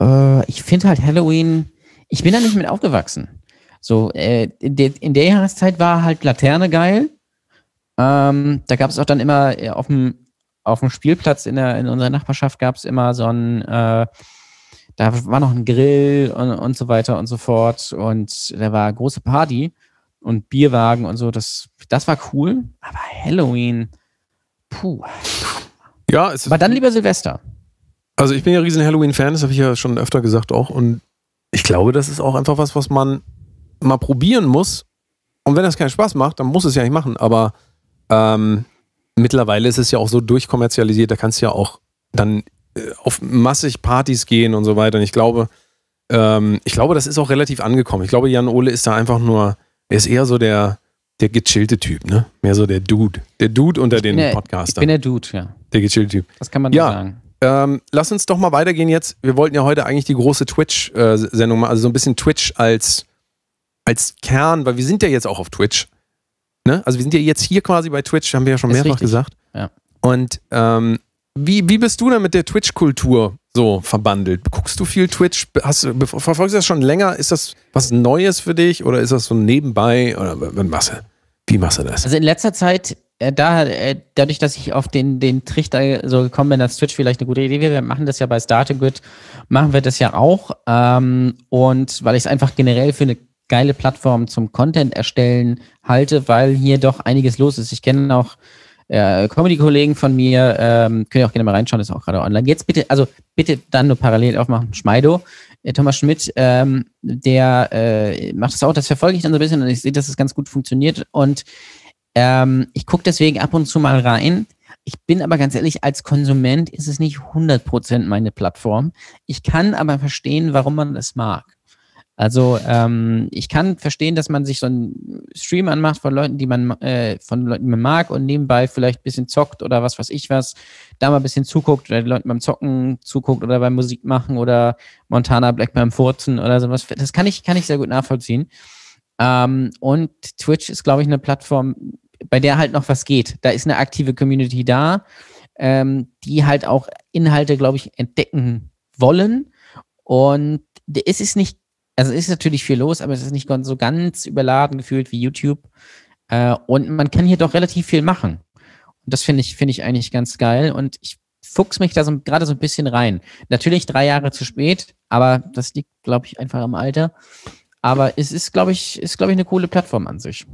Äh, ich finde halt Halloween, ich bin da nicht mit aufgewachsen. So, äh, in, der, in der Jahreszeit war halt Laterne geil. Ähm, da gab es auch dann immer äh, auf dem auf dem Spielplatz in, der, in unserer Nachbarschaft gab es immer so ein, äh, da war noch ein Grill und, und so weiter und so fort. Und da war große Party und Bierwagen und so. Das, das war cool. Aber Halloween, puh. Ja, es ist, Aber dann lieber Silvester. also ich bin ja riesen Halloween-Fan, das habe ich ja schon öfter gesagt auch. Und ich glaube, das ist auch einfach was, was man mal probieren muss. Und wenn das keinen Spaß macht, dann muss es ja nicht machen. Aber ähm, mittlerweile ist es ja auch so durchkommerzialisiert, da kannst du ja auch dann äh, auf massig Partys gehen und so weiter. Und ich glaube, ähm, ich glaube, das ist auch relativ angekommen. Ich glaube, Jan Ole ist da einfach nur, er ist eher so der, der gechillte Typ, ne? Mehr so der Dude. Der Dude unter den der, Podcastern. Ich bin der Dude, ja. der gechillte Typ. Das kann man Ja. sagen. Ähm, lass uns doch mal weitergehen jetzt. Wir wollten ja heute eigentlich die große Twitch-Sendung machen, also so ein bisschen Twitch als, als Kern, weil wir sind ja jetzt auch auf Twitch. Ne? Also wir sind ja jetzt hier quasi bei Twitch, haben wir ja schon Ist mehrfach richtig. gesagt. Ja. Und ähm, wie, wie bist du denn mit der Twitch-Kultur so verbandelt? Guckst du viel Twitch? Hast, verfolgst du das schon länger? Ist das was Neues für dich oder ist das so nebenbei? Oder machst du? Wie machst du das? Also in letzter Zeit, äh, da, äh, dadurch, dass ich auf den, den Trichter so gekommen bin, dass Twitch vielleicht eine gute Idee wäre, wir machen das ja bei Startegrid, machen wir das ja auch. Ähm, und weil ich es einfach generell für eine geile Plattform zum Content erstellen halte, weil hier doch einiges los ist. Ich kenne auch äh, Comedy-Kollegen von mir, ähm, könnt ihr auch gerne mal reinschauen, ist auch gerade online. Jetzt bitte, also bitte dann nur parallel aufmachen, Schmeido. Äh, Thomas Schmidt, ähm, der äh, macht das auch, das verfolge ich dann so ein bisschen und ich sehe, dass es ganz gut funktioniert und ähm, ich gucke deswegen ab und zu mal rein. Ich bin aber ganz ehrlich, als Konsument ist es nicht 100% meine Plattform. Ich kann aber verstehen, warum man das mag. Also ähm, ich kann verstehen, dass man sich so einen Stream anmacht von Leuten, die man äh, von Leuten, die man mag und nebenbei vielleicht ein bisschen zockt oder was weiß ich was, da mal ein bisschen zuguckt oder die Leute beim Zocken zuguckt oder beim Musik machen oder Montana Black beim Furzen oder sowas. Das kann ich, kann ich sehr gut nachvollziehen. Ähm, und Twitch ist, glaube ich, eine Plattform, bei der halt noch was geht. Da ist eine aktive Community da, ähm, die halt auch Inhalte, glaube ich, entdecken wollen. Und es ist nicht, also es ist natürlich viel los, aber es ist nicht ganz- so ganz überladen gefühlt wie YouTube. Äh, und man kann hier doch relativ viel machen. Und das finde ich, finde ich eigentlich ganz geil. Und ich fuchs mich da so, gerade so ein bisschen rein. Natürlich drei Jahre zu spät, aber das liegt, glaube ich, einfach am Alter. Aber es ist, glaube ich, ist, glaube ich, eine coole Plattform an sich.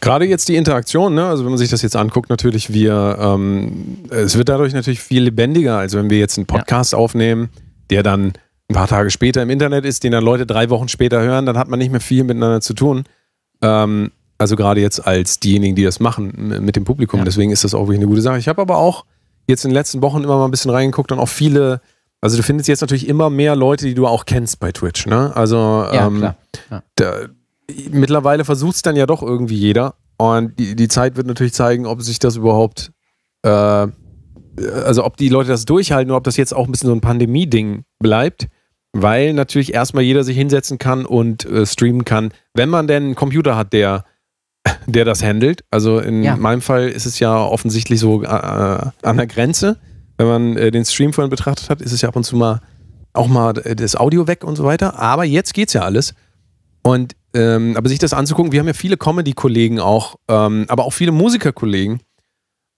Gerade jetzt die Interaktion, ne? also wenn man sich das jetzt anguckt, natürlich, wir, ähm, es wird dadurch natürlich viel lebendiger, als wenn wir jetzt einen Podcast aufnehmen, der dann ein paar Tage später im Internet ist, den dann Leute drei Wochen später hören, dann hat man nicht mehr viel miteinander zu tun. Ähm, also gerade jetzt als diejenigen, die das machen mit dem Publikum. Ja. Deswegen ist das auch wirklich eine gute Sache. Ich habe aber auch jetzt in den letzten Wochen immer mal ein bisschen reingeguckt und auch viele, also du findest jetzt natürlich immer mehr Leute, die du auch kennst bei Twitch. Ne? Also Ja, ähm. Ja. da, mittlerweile versucht es dann ja doch irgendwie jeder. Und die, die Zeit wird natürlich zeigen, ob sich das überhaupt, äh, also ob die Leute das durchhalten oder ob das jetzt auch ein bisschen so ein Pandemie-Ding bleibt. Weil natürlich erstmal jeder sich hinsetzen kann und äh, streamen kann, wenn man denn einen Computer hat, der, der das handelt. Also in Ja. meinem Fall ist es ja offensichtlich so äh, an der Grenze. Wenn man äh, den Stream vorhin betrachtet hat, ist es ja ab und zu mal auch mal äh, das Audio weg und so weiter. Aber jetzt geht's ja alles. Und ähm, aber sich das anzugucken, wir haben ja viele Comedy-Kollegen auch, ähm, aber auch viele Musikerkollegen,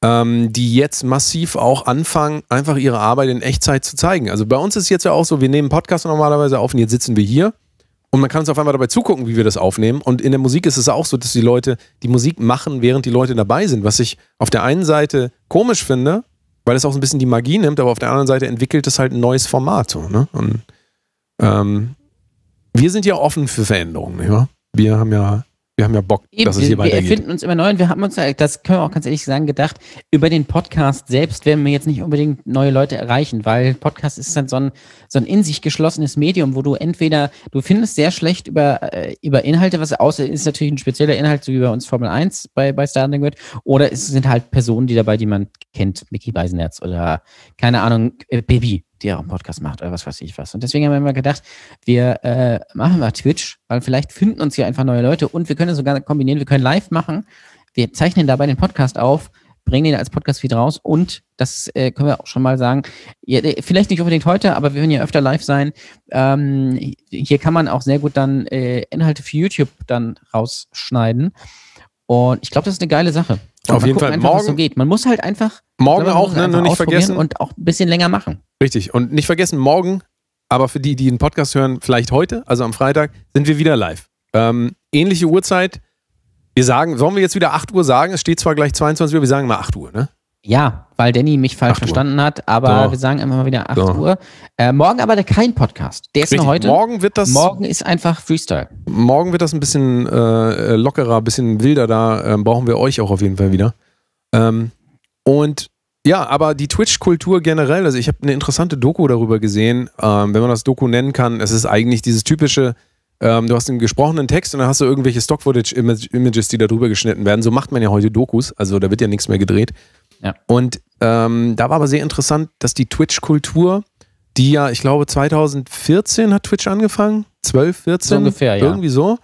ähm, die jetzt massiv auch anfangen, einfach ihre Arbeit in Echtzeit zu zeigen. Also bei uns ist es jetzt ja auch so, wir nehmen Podcast normalerweise auf und jetzt sitzen wir hier und man kann uns auf einmal dabei zugucken, wie wir das aufnehmen. Und in der Musik ist es auch so, dass die Leute die Musik machen, während die Leute dabei sind, was ich auf der einen Seite komisch finde, weil es auch so ein bisschen die Magie nimmt, aber auf der anderen Seite entwickelt es halt ein neues Format. So, ne? Und ähm, wir sind ja offen für Veränderungen, nicht? Wir haben ja, wir haben ja Bock, Eben, dass es hier wir, wir weitergeht. erfinden uns immer neu und wir haben uns, das können wir auch ganz ehrlich sagen, gedacht, über den Podcast selbst werden wir jetzt nicht unbedingt neue Leute erreichen, weil Podcast ist dann so ein, so ein in sich geschlossenes Medium, wo du entweder, du findest sehr schlecht über, äh, über Inhalte, was außer ist natürlich ein spezieller Inhalt, so wie bei uns Formel 1 bei, bei Starting wird, oder es sind halt Personen, die dabei, die man kennt, Mickey Beisenherz oder keine Ahnung, äh, Baby, die auch einen Podcast macht oder was weiß ich was. Und deswegen haben wir immer gedacht, wir äh, machen mal Twitch, weil vielleicht finden uns hier einfach neue Leute und wir können es sogar kombinieren, wir können live machen, wir zeichnen dabei den Podcast auf, bringen den als Podcast-Feed raus und das äh, können wir auch schon mal sagen, ja, äh, vielleicht nicht unbedingt heute, aber wir werden ja öfter live sein. Ähm, hier kann man auch sehr gut dann äh, Inhalte für YouTube dann rausschneiden. Und ich glaube, das ist eine geile Sache. Und Auf jeden gucken Fall. Einfach, Morgen- so geht. Man muss halt einfach Morgen auch, ne, einfach nur nicht vergessen. Und auch ein bisschen länger machen. Richtig. Und nicht vergessen, morgen, aber für die, die den Podcast hören, vielleicht heute, also am Freitag, sind wir wieder live. Ähm, ähnliche Uhrzeit. Wir sagen, sollen wir jetzt wieder 8 Uhr sagen? Es steht zwar gleich 22 Uhr, wir sagen mal 8 Uhr, ne? Ja, weil Danny mich falsch 8 Uhr. verstanden hat, aber So. wir sagen immer mal wieder 8 So. Uhr. Äh, morgen aber kein Podcast. Der ist Richtig. nur heute. Morgen wird das, Morgen ist einfach Freestyle. morgen wird das ein bisschen äh, lockerer, ein bisschen wilder. Da ähm, brauchen wir euch auch auf jeden Fall wieder. Ähm, und ja, aber die Twitch-Kultur generell, also ich habe eine interessante Doku darüber gesehen, ähm, wenn man das Doku nennen kann. Es ist eigentlich dieses typische ähm, du hast einen gesprochenen Text und dann hast du irgendwelche Stock-Footage-Images, die da drüber geschnitten werden. So macht man ja heute Dokus, also da wird ja nichts mehr gedreht. Ja. Und ähm, da war aber sehr interessant, dass die Twitch-Kultur, die ja, ich glaube, 2014 hat Twitch angefangen, 12, 14, So ungefähr, ja. irgendwie so,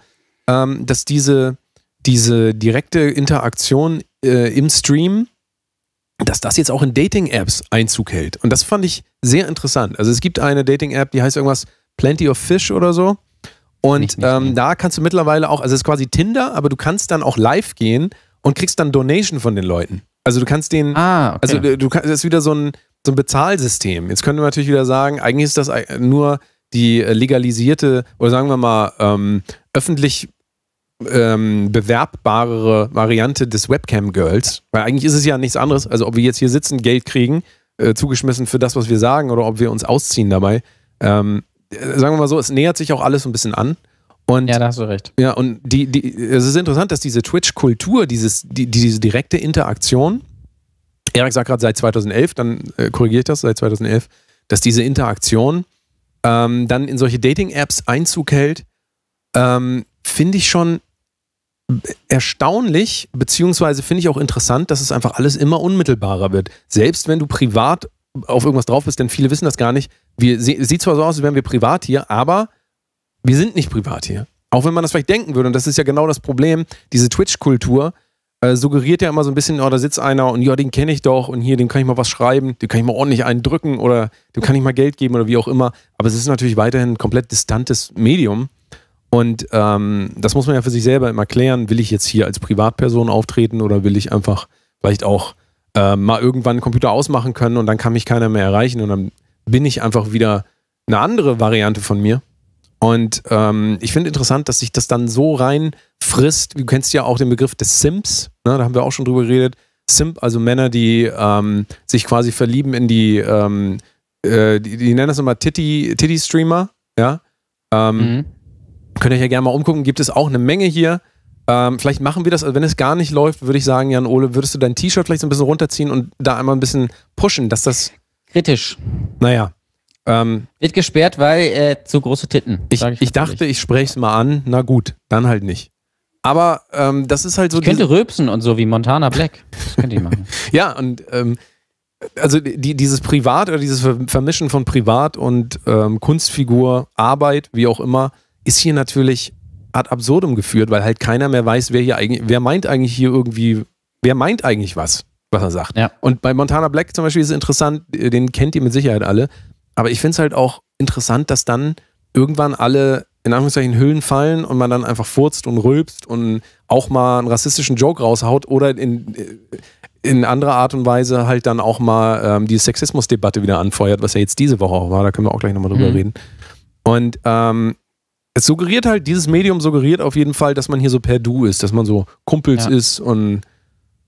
ähm, dass diese, diese direkte Interaktion äh, im Stream, dass das jetzt auch in Dating-Apps Einzug hält. Und das fand ich sehr interessant. Also es gibt eine Dating-App, die heißt irgendwas Plenty of Fish oder so. Und Nicht, nicht, ähm, nee. da kannst du mittlerweile auch, also es ist quasi Tinder, aber du kannst dann auch live gehen und kriegst dann Donation von den Leuten. Also du kannst den, Ah, okay. also du, du kannst, das ist wieder so ein, so ein Bezahlsystem. Jetzt können wir natürlich wieder sagen, eigentlich ist das ei- nur die äh, legalisierte oder sagen wir mal ähm, öffentlich ähm, bewerbbare Variante des Webcam Girls, weil eigentlich ist es ja nichts anderes, also ob wir jetzt hier sitzen, Geld kriegen, äh, zugeschmissen für das, was wir sagen oder ob wir uns ausziehen dabei. Ähm, äh, sagen wir mal so, es nähert sich auch alles so ein bisschen an. Und ja, da hast du recht. ja, und die, die, es ist interessant, dass diese Twitch-Kultur, dieses, die, diese direkte Interaktion, Erik sagt gerade seit 2011, dann äh, korrigiere ich das, seit 2011, dass diese Interaktion ähm, dann in solche Dating-Apps Einzug hält, ähm, finde ich schon erstaunlich, beziehungsweise finde ich auch interessant, dass es einfach alles immer unmittelbarer wird. Selbst wenn du privat auf irgendwas drauf bist, denn viele wissen das gar nicht. Wir, sie, sieht zwar so aus, als wären wir privat hier, aber wir sind nicht privat hier. Auch wenn man das vielleicht denken würde, und das ist ja genau das Problem, diese Twitch-Kultur äh, suggeriert ja immer so ein bisschen, oh, da sitzt einer und ja, den kenne ich doch und hier, dem kann ich mal was schreiben, dem kann ich mal ordentlich einen drücken oder dem kann ich mal Geld geben oder wie auch immer. Aber es ist natürlich weiterhin ein komplett distantes Medium. Und ähm, das muss man ja für sich selber immer klären. Will ich jetzt hier als Privatperson auftreten oder will ich einfach vielleicht auch äh, mal irgendwann den Computer ausmachen können und dann kann mich keiner mehr erreichen und dann bin ich einfach wieder eine andere Variante von mir. Und ähm, ich finde interessant, dass sich das dann so rein frisst. Du kennst ja auch den Begriff des Simps, ne? da haben wir auch schon drüber geredet. Simp, also Männer, die ähm, sich quasi verlieben in die, ähm, äh, die, die nennen das immer Titty- Titty-Streamer, ja. Ähm, Mhm. Könnt ihr euch ja gerne mal umgucken, gibt es auch eine Menge hier. Ähm, vielleicht machen wir das, also wenn es gar nicht läuft, würde ich sagen, Jan Ole, würdest du dein T-Shirt vielleicht so ein bisschen runterziehen und da einmal ein bisschen pushen, dass das, Kritisch. naja. Ähm, Wird gesperrt, weil äh, zu große Titten. ich, ich, natürlich. dachte, ich spreche es mal an, na gut, dann halt nicht. Aber ähm, das ist halt so Ich könnte rülpsen und so wie Montana Black. Das könnte ich machen. Ja, und ähm, also die, dieses Privat oder dieses Ver- Vermischen von Privat und ähm, Kunstfigur, Arbeit, wie auch immer, ist hier natürlich ad absurdum geführt, weil halt keiner mehr weiß, wer hier eigentlich, wer meint eigentlich hier irgendwie, wer meint eigentlich was, was er sagt. Ja. Und bei Montana Black zum Beispiel ist es interessant, äh, den kennt ihr mit Sicherheit alle, aber ich finde es halt auch interessant, dass dann irgendwann alle in Anführungszeichen Hüllen fallen und man dann einfach furzt und rülpst und auch mal einen rassistischen Joke raushaut oder in, in anderer Art und Weise halt dann auch mal ähm, die Sexismusdebatte wieder anfeuert, was ja jetzt diese Woche auch war, da können wir auch gleich nochmal drüber Mhm. reden. Und ähm, es suggeriert halt, dieses Medium suggeriert auf jeden Fall, dass man hier so per Du ist, dass man so Kumpels Ja. ist und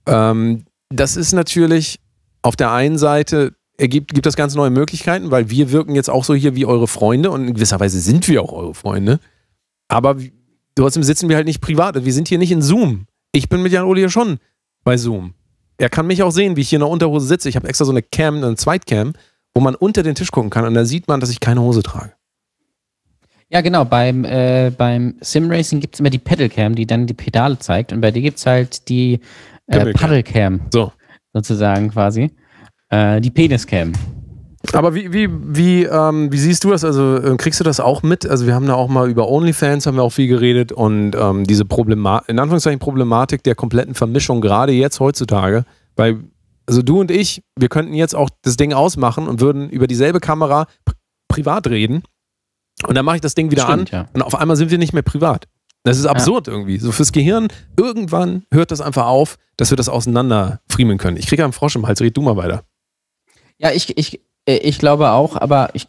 ähm, das ist natürlich auf der einen Seite ergibt, gibt das ganz neue Möglichkeiten, weil wir wirken jetzt auch so hier wie eure Freunde und in gewisser Weise sind wir auch eure Freunde. Aber trotzdem sitzen wir halt nicht privat. Wir sind hier nicht in Zoom. Ich bin mit Jan Ole hier schon bei Zoom. Er kann mich auch sehen, wie ich hier in der Unterhose sitze. Ich habe extra so eine Cam, eine Zweitcam, wo man unter den Tisch gucken kann und da sieht man, dass ich keine Hose trage. Ja, genau. Beim, äh, beim Simracing gibt es immer die Pedalcam, die dann die Pedale zeigt. Und bei dir gibt es halt die äh. Paddlecam, So. sozusagen quasi. Äh, die Peniscam. Aber wie, wie, wie, ähm, wie siehst du das? Also äh, kriegst du das auch mit? Also wir haben da auch mal über OnlyFans haben wir auch viel geredet und ähm, diese Problema in Anführungszeichen Problematik der kompletten Vermischung, gerade jetzt heutzutage, weil also du und ich, wir könnten jetzt auch das Ding ausmachen und würden über dieselbe Kamera pri privat reden und dann mache ich das Ding wieder Stimmt, an ja. und auf einmal sind wir nicht mehr privat. Das ist absurd irgendwie. So fürs Gehirn, irgendwann hört das einfach auf, dass wir das auseinander friemeln können. Ich kriege einen Frosch im Hals, red du mal weiter. Ja, ich, ich, äh, ich glaube auch, aber ich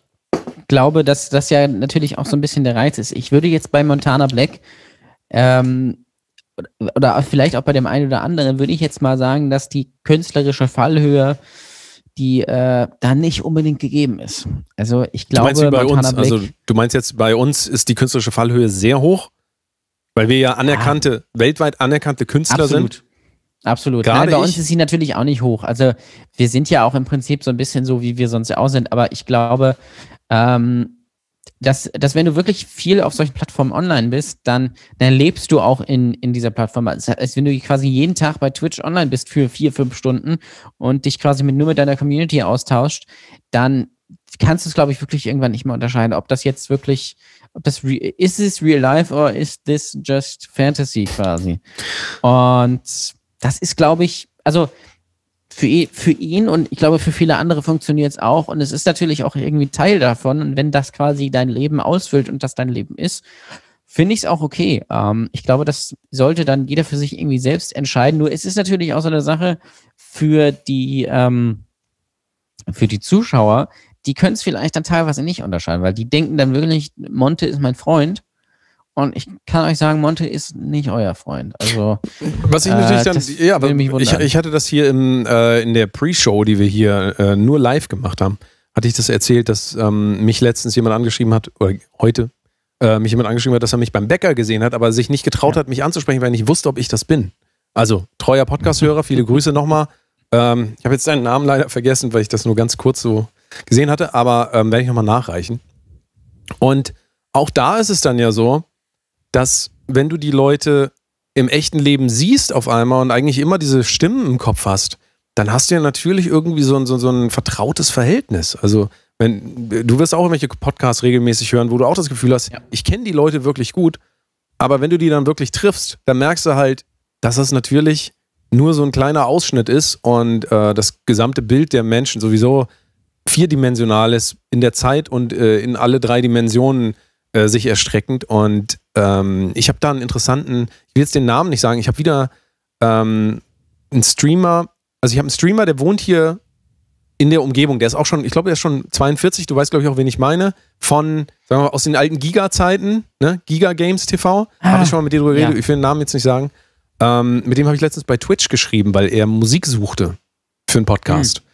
glaube, dass das ja natürlich auch so ein bisschen der Reiz ist. Ich würde jetzt bei Montana Black ähm, oder vielleicht auch bei dem einen oder anderen, würde ich jetzt mal sagen, dass die künstlerische Fallhöhe, die äh, da nicht unbedingt gegeben ist. Also ich Du meinst glaube, bei uns, also du meinst jetzt, bei uns ist die künstlerische Fallhöhe sehr hoch, weil wir ja anerkannte, weltweit anerkannte Künstler absolut. sind. Absolut. Gerade Nein, bei uns ist sie natürlich auch nicht hoch. Also wir sind ja auch im Prinzip so ein bisschen so, wie wir sonst auch sind, aber ich glaube, ähm, dass, dass wenn du wirklich viel auf solchen Plattformen online bist, dann, dann lebst du auch in, in dieser Plattform. Das heißt, wenn du quasi jeden Tag bei Twitch online bist für vier, fünf Stunden und dich quasi mit, nur mit deiner Community austauscht, dann kannst du es, glaube ich, wirklich irgendwann nicht mehr unterscheiden, ob das jetzt wirklich, ob das ist es real life or is this just fantasy quasi? Und das ist, glaube ich, also für, ihn, für ihn und ich glaube für viele andere funktioniert es auch und es ist natürlich auch irgendwie Teil davon und wenn das quasi dein Leben ausfüllt und das dein Leben ist, finde ich es auch okay. Ähm, ich glaube, das sollte dann jeder für sich irgendwie selbst entscheiden. Nur es ist natürlich auch so eine Sache für die ähm, für die Zuschauer, die können es vielleicht dann teilweise nicht unterscheiden, weil die denken dann wirklich, Monte ist mein Freund und ich kann euch sagen, Monte ist nicht euer Freund. Also, was ich natürlich äh, dann, ja, aber ich, ich, hatte das hier in, äh, in der Pre-Show, die wir hier äh, nur live gemacht haben, hatte ich das erzählt, dass ähm, mich letztens jemand angeschrieben hat, oder heute, äh, mich jemand angeschrieben hat, dass er mich beim Bäcker gesehen hat, aber sich nicht getraut ja. hat, mich anzusprechen, weil er nicht wusste, ob ich das bin. Also, treuer Podcast-Hörer, viele Grüße nochmal. Ähm, ich habe jetzt deinen Namen leider vergessen, weil ich das nur ganz kurz so gesehen hatte, aber ähm, werde ich nochmal nachreichen. Und auch da ist es dann ja so, dass wenn du die Leute im echten Leben siehst auf einmal und eigentlich immer diese Stimmen im Kopf hast, dann hast du ja natürlich irgendwie so ein, so, so ein vertrautes Verhältnis. Also, wenn du wirst auch irgendwelche Podcasts regelmäßig hören, wo du auch das Gefühl hast, ja. ich kenne die Leute wirklich gut, aber wenn du die dann wirklich triffst, dann merkst du halt, dass das natürlich nur so ein kleiner Ausschnitt ist und äh, das gesamte Bild der Menschen sowieso vierdimensional ist in der Zeit und äh, in alle drei Dimensionen äh, sich erstreckend. Und ähm, ich habe da einen interessanten, ich will jetzt den Namen nicht sagen, ich habe wieder ähm, einen Streamer, also ich habe einen Streamer, der wohnt hier in der Umgebung, der ist auch schon, ich glaube, der ist schon 42, du weißt, glaube ich, auch, wen ich meine, von, sagen wir mal, aus den alten Giga-Zeiten, ne? Giga Games TV, ah, habe ich schon mal mit dir drüber geredet, ja. ich will den Namen jetzt nicht sagen. Ähm, mit dem habe ich letztens bei Twitch geschrieben, weil er Musik suchte für einen Podcast. Mhm.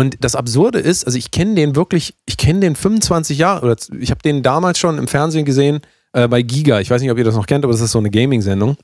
Und das Absurde ist, also ich kenne den wirklich, ich kenne den 25 Jahre, oder ich habe den damals schon im Fernsehen gesehen äh, bei Giga. Ich weiß nicht, ob ihr das noch kennt, aber das ist so eine Gaming-Sendung.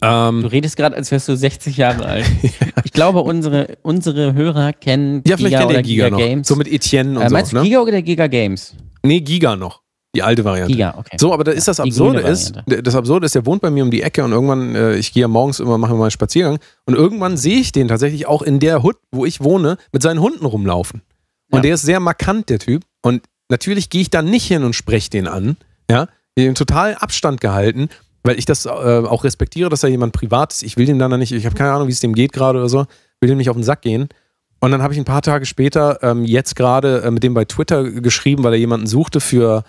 Ähm, du redest gerade, als wärst du 60 Jahre alt. ja. Ich glaube, unsere, unsere Hörer kennen ja, Giga oder Giga, Giga Games. So mit Etienne und äh, meinst so. Meinst du ne? Giga oder Giga Games? Nee, Giga noch. Die alte Variante. Giga, okay. So, aber da ist das Absurde ist, das Absurde ist, der wohnt bei mir um die Ecke und irgendwann, äh, ich gehe ja morgens immer, mache mal einen Spaziergang und irgendwann sehe ich den tatsächlich auch in der Hut, wo ich wohne, mit seinen Hunden rumlaufen. Und ja. der ist sehr markant, der Typ. Und natürlich gehe ich dann nicht hin und spreche den an. Ja, den total Abstand gehalten, weil ich das äh, auch respektiere, dass er jemand privat ist. Ich will den dann nicht, ich habe keine Ahnung, wie es dem geht gerade oder so, will dem nicht auf den Sack gehen. Und dann habe ich ein paar Tage später ähm, jetzt gerade äh, mit dem bei Twitter geschrieben, weil er jemanden suchte für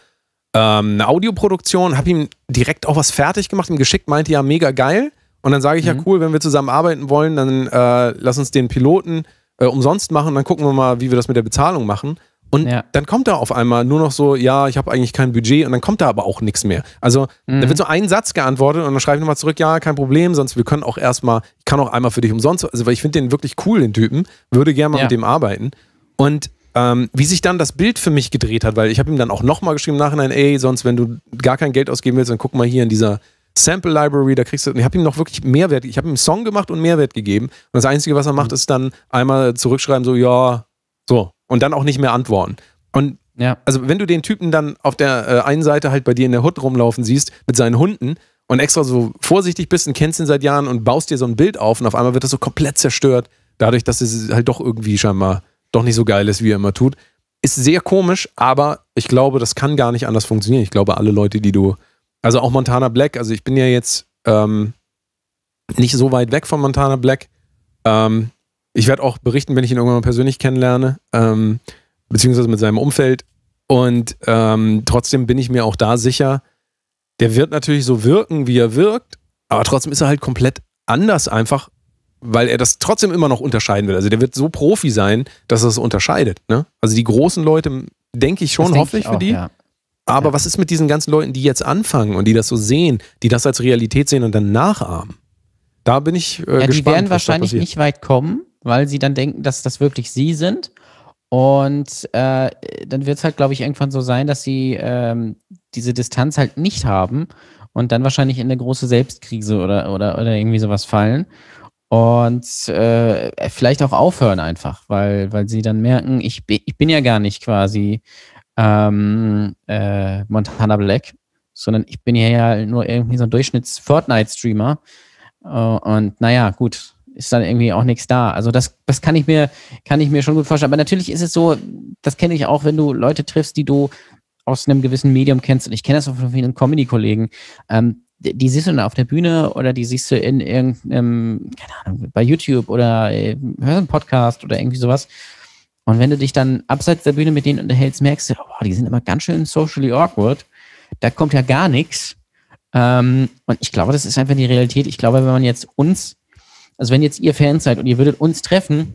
ähm, eine Audioproduktion, habe ihm direkt auch was fertig gemacht, ihm geschickt, meinte ja mega geil. Und dann sage ich mhm. ja cool, wenn wir zusammen arbeiten wollen, dann äh, lass uns den Piloten äh, umsonst machen, dann gucken wir mal, wie wir das mit der Bezahlung machen. Und ja. dann kommt da auf einmal nur noch so, ja, ich habe eigentlich kein Budget und dann kommt da aber auch nichts mehr. Also mhm. da wird so ein Satz geantwortet und dann schreibe ich nochmal zurück, ja, kein Problem, sonst wir können auch erstmal, ich kann auch einmal für dich umsonst, also weil ich finde den wirklich cool, den Typen, würde gerne mal ja. mit dem arbeiten. Und ähm, wie sich dann das Bild für mich gedreht hat, weil ich habe ihm dann auch nochmal geschrieben im Nachhinein, ey, sonst wenn du gar kein Geld ausgeben willst, dann guck mal hier in dieser Sample Library, da kriegst du, ich habe ihm noch wirklich Mehrwert, ich habe ihm einen Song gemacht und Mehrwert gegeben und das Einzige, was er macht, mhm. ist dann einmal zurückschreiben, so, ja, so, und dann auch nicht mehr antworten. Und ja. also wenn du den Typen dann auf der äh, einen Seite halt bei dir in der Hut rumlaufen siehst mit seinen Hunden und extra so vorsichtig bist und kennst ihn seit Jahren und baust dir so ein Bild auf und auf einmal wird das so komplett zerstört, dadurch, dass es halt doch irgendwie scheinbar doch nicht so geil ist, wie er immer tut. Ist sehr komisch, aber ich glaube, das kann gar nicht anders funktionieren. Ich glaube, alle Leute, die du, also auch Montana Black, also ich bin ja jetzt ähm, nicht so weit weg von Montana Black. Ähm, ich werde auch berichten, wenn ich ihn irgendwann mal persönlich kennenlerne, ähm, beziehungsweise mit seinem Umfeld. Und ähm, trotzdem bin ich mir auch da sicher, der wird natürlich so wirken, wie er wirkt, aber trotzdem ist er halt komplett anders einfach weil er das trotzdem immer noch unterscheiden will. Also der wird so Profi sein, dass er es unterscheidet. Ne? Also die großen Leute, denke ich schon, hoffe ich, für die. Ja. Aber ja. was ist mit diesen ganzen Leuten, die jetzt anfangen und die das so sehen, die das als Realität sehen und dann nachahmen? Da bin ich äh, ja, gespannt. Die werden wahrscheinlich nicht weit kommen, weil sie dann denken, dass das wirklich sie sind. Und äh, dann wird es halt, glaube ich, irgendwann so sein, dass sie ähm, diese Distanz halt nicht haben und dann wahrscheinlich in eine große Selbstkrise oder, oder, oder irgendwie sowas fallen und äh, vielleicht auch aufhören einfach, weil, weil sie dann merken, ich, ich bin ja gar nicht quasi ähm, äh, Montana Black, sondern ich bin ja nur irgendwie so ein Durchschnitts-Fortnite-Streamer. Äh, und naja, gut, ist dann irgendwie auch nichts da. Also das, das kann ich mir, kann ich mir schon gut vorstellen. Aber natürlich ist es so, das kenne ich auch, wenn du Leute triffst, die du aus einem gewissen Medium kennst. Und ich kenne das auch von vielen Comedy-Kollegen. Ähm, die siehst du dann auf der Bühne oder die siehst du in irgendeinem, keine Ahnung, bei YouTube oder äh, hörst einen Podcast oder irgendwie sowas. Und wenn du dich dann abseits der Bühne mit denen unterhältst, merkst du, oh, die sind immer ganz schön socially awkward. Da kommt ja gar nichts. Ähm, und ich glaube, das ist einfach die Realität. Ich glaube, wenn man jetzt uns, also wenn jetzt ihr Fans seid und ihr würdet uns treffen,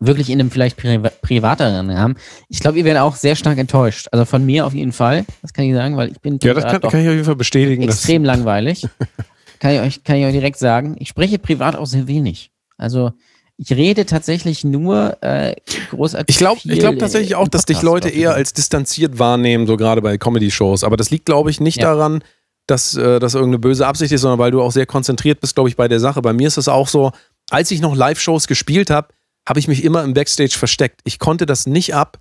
wirklich in einem vielleicht Pri privateren Rahmen, ich glaube, ihr werdet auch sehr stark enttäuscht. Also von mir auf jeden Fall, das kann ich sagen, weil ich bin ja, das kann, kann ich auf jeden Fall bestätigen. Extrem langweilig. kann ich euch, kann ich euch direkt sagen. Ich spreche privat auch sehr wenig. Also ich rede tatsächlich nur äh, großartig. Ich glaube ich glaub tatsächlich auch, dass dich Leute eher als distanziert wahrnehmen, so gerade bei Comedy-Shows. Aber das liegt, glaube ich, nicht ja. daran, dass äh, das irgendeine böse Absicht ist, sondern weil du auch sehr konzentriert bist, glaube ich, bei der Sache. Bei mir ist es auch so, als ich noch Live-Shows gespielt habe, habe ich mich immer im Backstage versteckt. Ich konnte das nicht ab,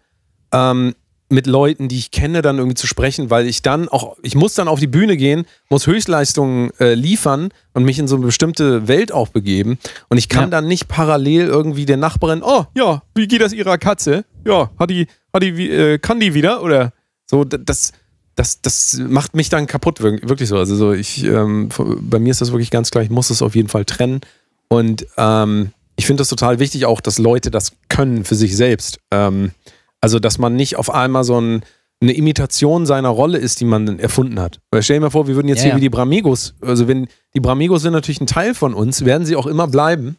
ähm, mit Leuten, die ich kenne, dann irgendwie zu sprechen, weil ich dann auch, ich muss dann auf die Bühne gehen, muss Höchstleistungen äh, liefern und mich in so eine bestimmte Welt auch begeben. Und ich kann ja. dann nicht parallel irgendwie der Nachbarin, oh ja, wie geht das ihrer Katze? Ja, hat die, hat die, äh, kann die wieder? Oder so, das, das, das macht mich dann kaputt, wirklich so. Also so, ich, ähm, bei mir ist das wirklich ganz klar, ich muss es auf jeden Fall trennen. Und ähm, ich finde das total wichtig auch, dass Leute das können für sich selbst. Ähm, also, dass man nicht auf einmal so ein, eine Imitation seiner Rolle ist, die man erfunden hat. Weil stell dir mal vor, wir würden jetzt ja, hier ja. wie die Bramigos, also wenn die Bramigos sind natürlich ein Teil von uns, werden sie auch immer bleiben.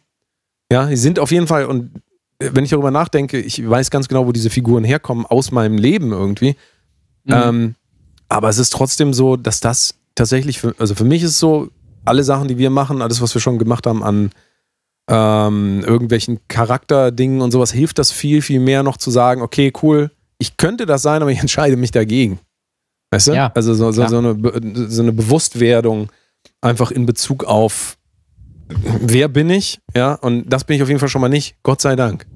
Ja, sie sind auf jeden Fall, und wenn ich darüber nachdenke, ich weiß ganz genau, wo diese Figuren herkommen, aus meinem Leben irgendwie. Mhm. Ähm, aber es ist trotzdem so, dass das tatsächlich, für, also für mich ist es so, alle Sachen, die wir machen, alles, was wir schon gemacht haben an ähm, irgendwelchen Charakterdingen und sowas, hilft das viel, viel mehr noch zu sagen, okay, cool, ich könnte das sein, aber ich entscheide mich dagegen. Weißt du? Ja, also so, so, so, eine, so eine Bewusstwerdung einfach in Bezug auf, wer bin ich? Ja, und das bin ich auf jeden Fall schon mal nicht, Gott sei Dank.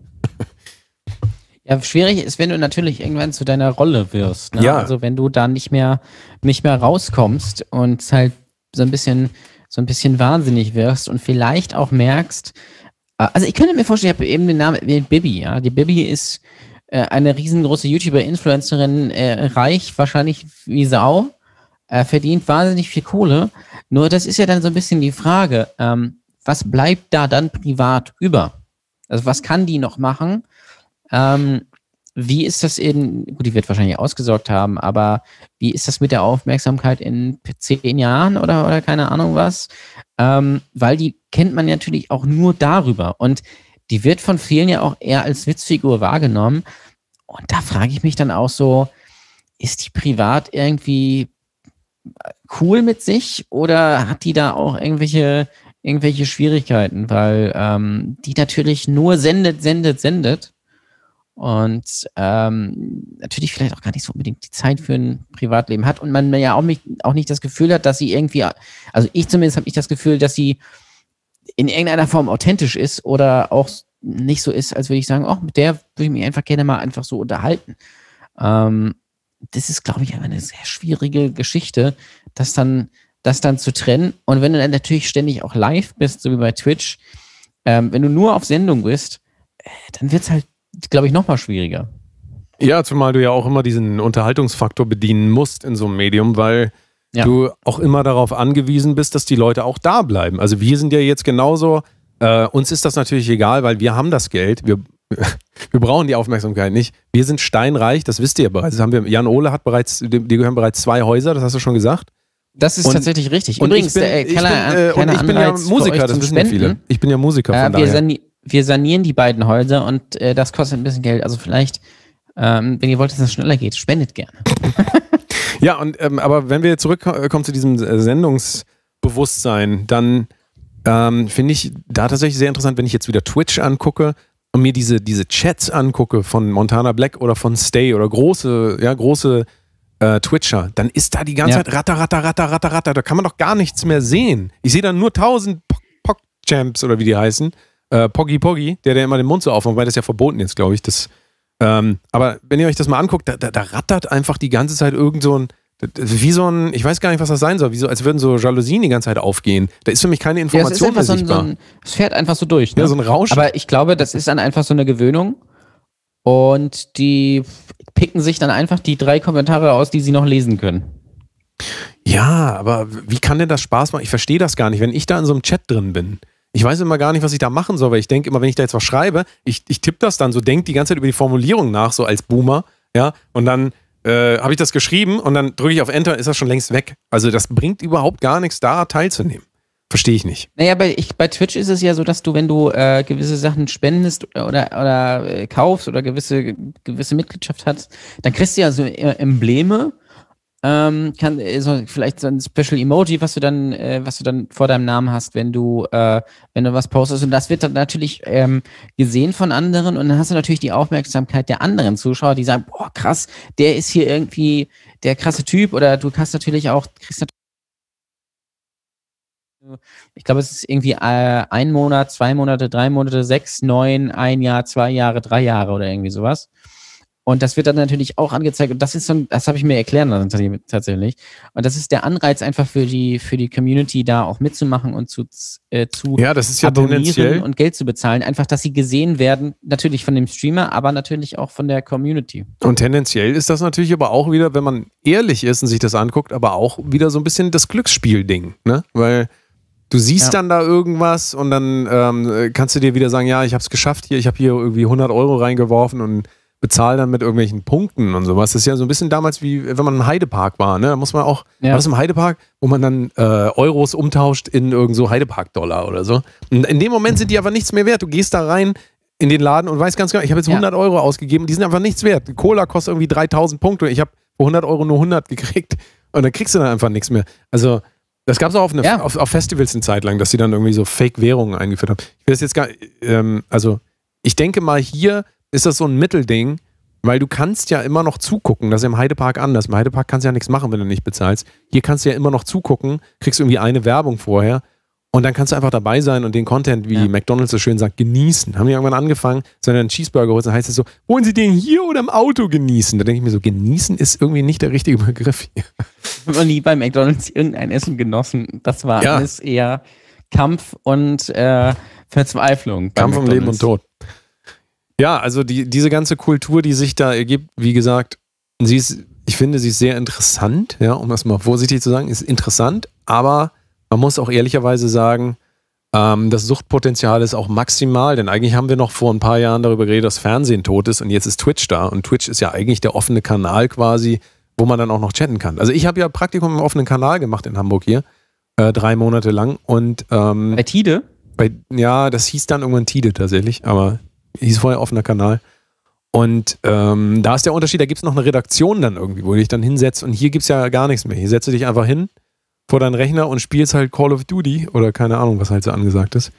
Ja, schwierig ist, wenn du natürlich irgendwann zu deiner Rolle wirst. Ne? Ja. Also wenn du da nicht mehr, nicht mehr rauskommst und halt so ein bisschen so ein bisschen wahnsinnig wirst und vielleicht auch merkst, äh, also ich könnte mir vorstellen, ich habe eben den Namen Bibi, ja. Die Bibi ist äh, eine riesengroße YouTuber-Influencerin, äh, reich, wahrscheinlich wie Sau, äh, verdient wahnsinnig viel Kohle. Nur das ist ja dann so ein bisschen die Frage, ähm, was bleibt da dann privat über? Also was kann die noch machen? Ähm, wie ist das in, gut, die wird wahrscheinlich ausgesorgt haben, aber wie ist das mit der Aufmerksamkeit in zehn Jahren oder, oder keine Ahnung was? Ähm, weil die kennt man natürlich auch nur darüber und die wird von vielen ja auch eher als Witzfigur wahrgenommen. Und da frage ich mich dann auch so, ist die privat irgendwie cool mit sich oder hat die da auch irgendwelche, irgendwelche Schwierigkeiten? Weil ähm, die natürlich nur sendet, sendet, sendet und ähm, natürlich vielleicht auch gar nicht so unbedingt die Zeit für ein Privatleben hat und man ja auch nicht, auch nicht das Gefühl hat, dass sie irgendwie, also ich zumindest habe ich das Gefühl, dass sie in irgendeiner Form authentisch ist oder auch nicht so ist, als würde ich sagen, oh, mit der würde ich mich einfach gerne mal einfach so unterhalten. Ähm, das ist, glaube ich, eine sehr schwierige Geschichte, das dann, das dann zu trennen. Und wenn du dann natürlich ständig auch live bist, so wie bei Twitch, ähm, wenn du nur auf Sendung bist, äh, dann wird es halt glaube ich, noch mal schwieriger. Ja, zumal du ja auch immer diesen Unterhaltungsfaktor bedienen musst in so einem Medium, weil ja. du auch immer darauf angewiesen bist, dass die Leute auch da bleiben. Also wir sind ja jetzt genauso, äh, uns ist das natürlich egal, weil wir haben das Geld, wir, wir brauchen die Aufmerksamkeit nicht. Wir sind steinreich, das wisst ihr ja bereits. Das haben wir, Jan Ole hat bereits, dir gehören bereits zwei Häuser, das hast du schon gesagt. Das ist und, tatsächlich richtig. Übrigens, ich bin, äh, keine, ich bin, äh, ich bin ja Musiker, das wissen ja viele. Ich bin ja Musiker von äh, daher wir sanieren die beiden Häuser und äh, das kostet ein bisschen Geld. Also vielleicht, ähm, wenn ihr wollt, dass es schneller geht, spendet gerne. ja, und ähm, aber wenn wir zurückkommen zu diesem äh, Sendungsbewusstsein, dann ähm, finde ich da tatsächlich sehr interessant, wenn ich jetzt wieder Twitch angucke und mir diese, diese Chats angucke von Montana Black oder von Stay oder große, ja, große äh, Twitcher, dann ist da die ganze ja. Zeit ratter, ratter, ratter, ratter, ratter. Da kann man doch gar nichts mehr sehen. Ich sehe dann nur tausend Pock-Champs oder wie die heißen äh, Poggy Poggy, der, der immer den Mund so aufmacht, weil das ja verboten ist, glaube ich. Das Ähm, aber wenn ihr euch das mal anguckt, da, da, da rattert einfach die ganze Zeit irgend so ein, wie so ein, ich weiß gar nicht, was das sein soll, wie so, als würden so Jalousien die ganze Zeit aufgehen. Da ist für mich keine Information ja, es, ist mehr so ein, so ein, es fährt einfach so durch. Ne? Ja, so ein Rausch. Aber ich glaube, das ist dann einfach so eine Gewöhnung. Und die picken sich dann einfach die drei Kommentare aus, die sie noch lesen können. Ja, aber wie kann denn das Spaß machen? Ich verstehe das gar nicht, wenn ich da in so einem Chat drin bin. Ich weiß immer gar nicht, was ich da machen soll, weil ich denke immer, wenn ich da jetzt was schreibe, ich, ich tippe das dann so, denke die ganze Zeit über die Formulierung nach, so als Boomer, ja, und dann äh, habe ich das geschrieben und dann drücke ich auf Enter, ist das schon längst weg. Also das bringt überhaupt gar nichts, da teilzunehmen. Verstehe ich nicht. Naja, bei, ich, bei Twitch ist es ja so, dass du, wenn du äh, gewisse Sachen spendest oder, oder äh, kaufst oder gewisse, gewisse Mitgliedschaft hast, dann kriegst du ja so äh, Embleme ähm, kann, so vielleicht so ein Special Emoji, was du dann, äh, was du dann vor deinem Namen hast, wenn du, äh, wenn du was postest. Und das wird dann natürlich ähm, gesehen von anderen und dann hast du natürlich die Aufmerksamkeit der anderen Zuschauer, die sagen, boah, krass, der ist hier irgendwie der krasse Typ oder du kannst natürlich auch, kriegst natürlich ich glaube, es ist irgendwie äh, ein Monat, zwei Monate, drei Monate, sechs, neun, ein Jahr, zwei Jahre, drei Jahre oder irgendwie sowas. Und das wird dann natürlich auch angezeigt. Und das ist so, das habe ich mir erklären lassen tatsächlich. Und das ist der Anreiz einfach für die, für die Community da auch mitzumachen und zu, äh, zu ja, das ist ja abonnieren und Geld zu bezahlen. Einfach, dass sie gesehen werden, natürlich von dem Streamer, aber natürlich auch von der Community. Und tendenziell ist das natürlich aber auch wieder, wenn man ehrlich ist und sich das anguckt, aber auch wieder so ein bisschen das Glücksspiel-Ding, ne? Weil Du siehst ja. dann da irgendwas und dann ähm, kannst du dir wieder sagen, ja, ich habe es geschafft hier, ich habe hier irgendwie 100 Euro reingeworfen und bezahle dann mit irgendwelchen Punkten und sowas. Das ist ja so ein bisschen damals wie wenn man im Heidepark war. Ne? Da muss man auch, ja. war das im Heidepark, wo man dann äh, Euros umtauscht in irgend so Heidepark-Dollar oder so. Und in dem Moment sind die aber nichts mehr wert. Du gehst da rein in den Laden und weißt ganz genau, ich habe jetzt 100 ja. Euro ausgegeben, die sind einfach nichts wert. Cola kostet irgendwie 3000 Punkte. Ich habe für 100 Euro nur 100 gekriegt und dann kriegst du dann einfach nichts mehr. Also das gab es auch auf, eine, ja. auf, auf, Festivals eine Zeit lang, dass sie dann irgendwie so Fake-Währungen eingeführt haben. Ich will das jetzt gar ähm, also ich denke mal, hier ist das so ein Mittelding, weil du kannst ja immer noch zugucken. Das ist im Heidepark anders. Im Heidepark kannst du ja nichts machen, wenn du nicht bezahlst. Hier kannst du ja immer noch zugucken, kriegst irgendwie eine Werbung vorher und dann kannst du einfach dabei sein und den Content, wie ja. McDonalds so schön sagt, genießen. Haben die irgendwann angefangen, sondern einen Cheeseburger holen, dann heißt es so, wollen Sie den hier oder im Auto genießen? Da denke ich mir so, genießen ist irgendwie nicht der richtige Begriff hier. Ich habe noch nie bei McDonalds irgendein Essen genossen. Das war ja. alles eher Kampf und äh, Verzweiflung. Kampf um Leben und Tod. Ja, also die, diese ganze Kultur, die sich da ergibt, wie gesagt, sie ist, ich finde, sie ist sehr interessant, ja, um das mal vorsichtig zu sagen, ist interessant, aber man muss auch ehrlicherweise sagen, ähm, das Suchtpotenzial ist auch maximal, denn eigentlich haben wir noch vor ein paar Jahren darüber geredet, dass Fernsehen tot ist und jetzt ist Twitch da und Twitch ist ja eigentlich der offene Kanal quasi, wo man dann auch noch chatten kann. Also ich habe ja Praktikum im offenen Kanal gemacht in Hamburg hier, äh, drei Monate lang und ähm, bei Tide? Bei, ja, das hieß dann irgendwann Tide tatsächlich, aber hieß vorher offener Kanal. Und ähm, da ist der Unterschied, da gibt es noch eine Redaktion dann irgendwie, wo du dich dann hinsetzt und hier gibt es ja gar nichts mehr. Hier setzt du dich einfach hin vor deinen Rechner und spielst halt Call of Duty oder keine Ahnung, was halt so angesagt ist.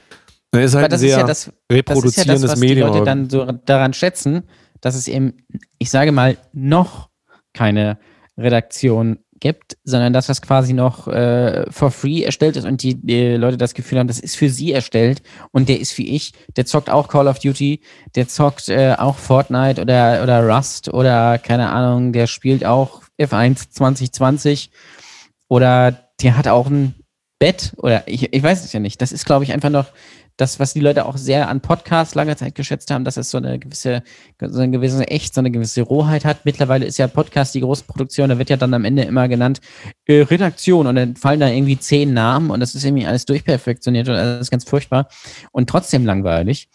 Das ist halt ein sehr ja das, reproduzierendes das ist ja das, was Medium. Die Leute dann so daran schätzen, dass es eben, ich sage mal, noch keine Redaktion gibt, sondern dass das quasi noch äh, for free erstellt ist und die, die, Leute das Gefühl haben, das ist für sie erstellt und der ist wie ich, der zockt auch Call of Duty, der zockt äh, auch Fortnite oder, oder Rust oder keine Ahnung, der spielt auch F1 2020 oder der hat auch ein Bett oder ich, ich weiß es ja nicht. Das ist, glaube ich, einfach noch das, was die Leute auch sehr an Podcasts lange Zeit geschätzt haben, dass es so eine gewisse, so eine gewisse Echt, so eine gewisse Rohheit hat. Mittlerweile ist ja Podcast die große Produktion, da wird ja dann am Ende immer genannt äh, Redaktion und dann fallen da irgendwie zehn Namen und das ist irgendwie alles durchperfektioniert und ist ganz furchtbar und trotzdem langweilig.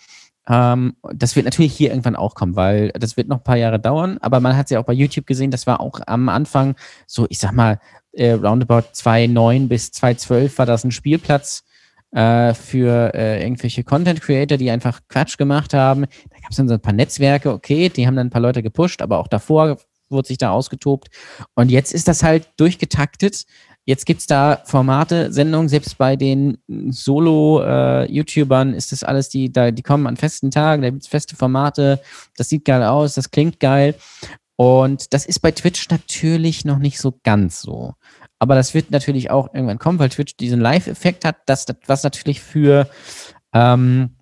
Ähm, das wird natürlich hier irgendwann auch kommen, weil das wird noch ein paar Jahre dauern, aber man hat es ja auch bei YouTube gesehen, das war auch am Anfang so, ich sag mal, äh, roundabout 2009 bis 2012 war das ein Spielplatz äh, für äh, irgendwelche Content Creator, die einfach Quatsch gemacht haben. Da gab es dann so ein paar Netzwerke, okay, die haben dann ein paar Leute gepusht, aber auch davor wurde sich da ausgetobt. Und jetzt ist das halt durchgetaktet. Jetzt gibt es da Formate, Sendungen, selbst bei den Solo-YouTubern äh, ist das alles, die, da, die kommen an festen Tagen, da gibt es feste Formate, das sieht geil aus, das klingt geil. Und das ist bei Twitch natürlich noch nicht so ganz so. Aber das wird natürlich auch irgendwann kommen, weil Twitch diesen Live-Effekt hat, das, was natürlich für, ähm,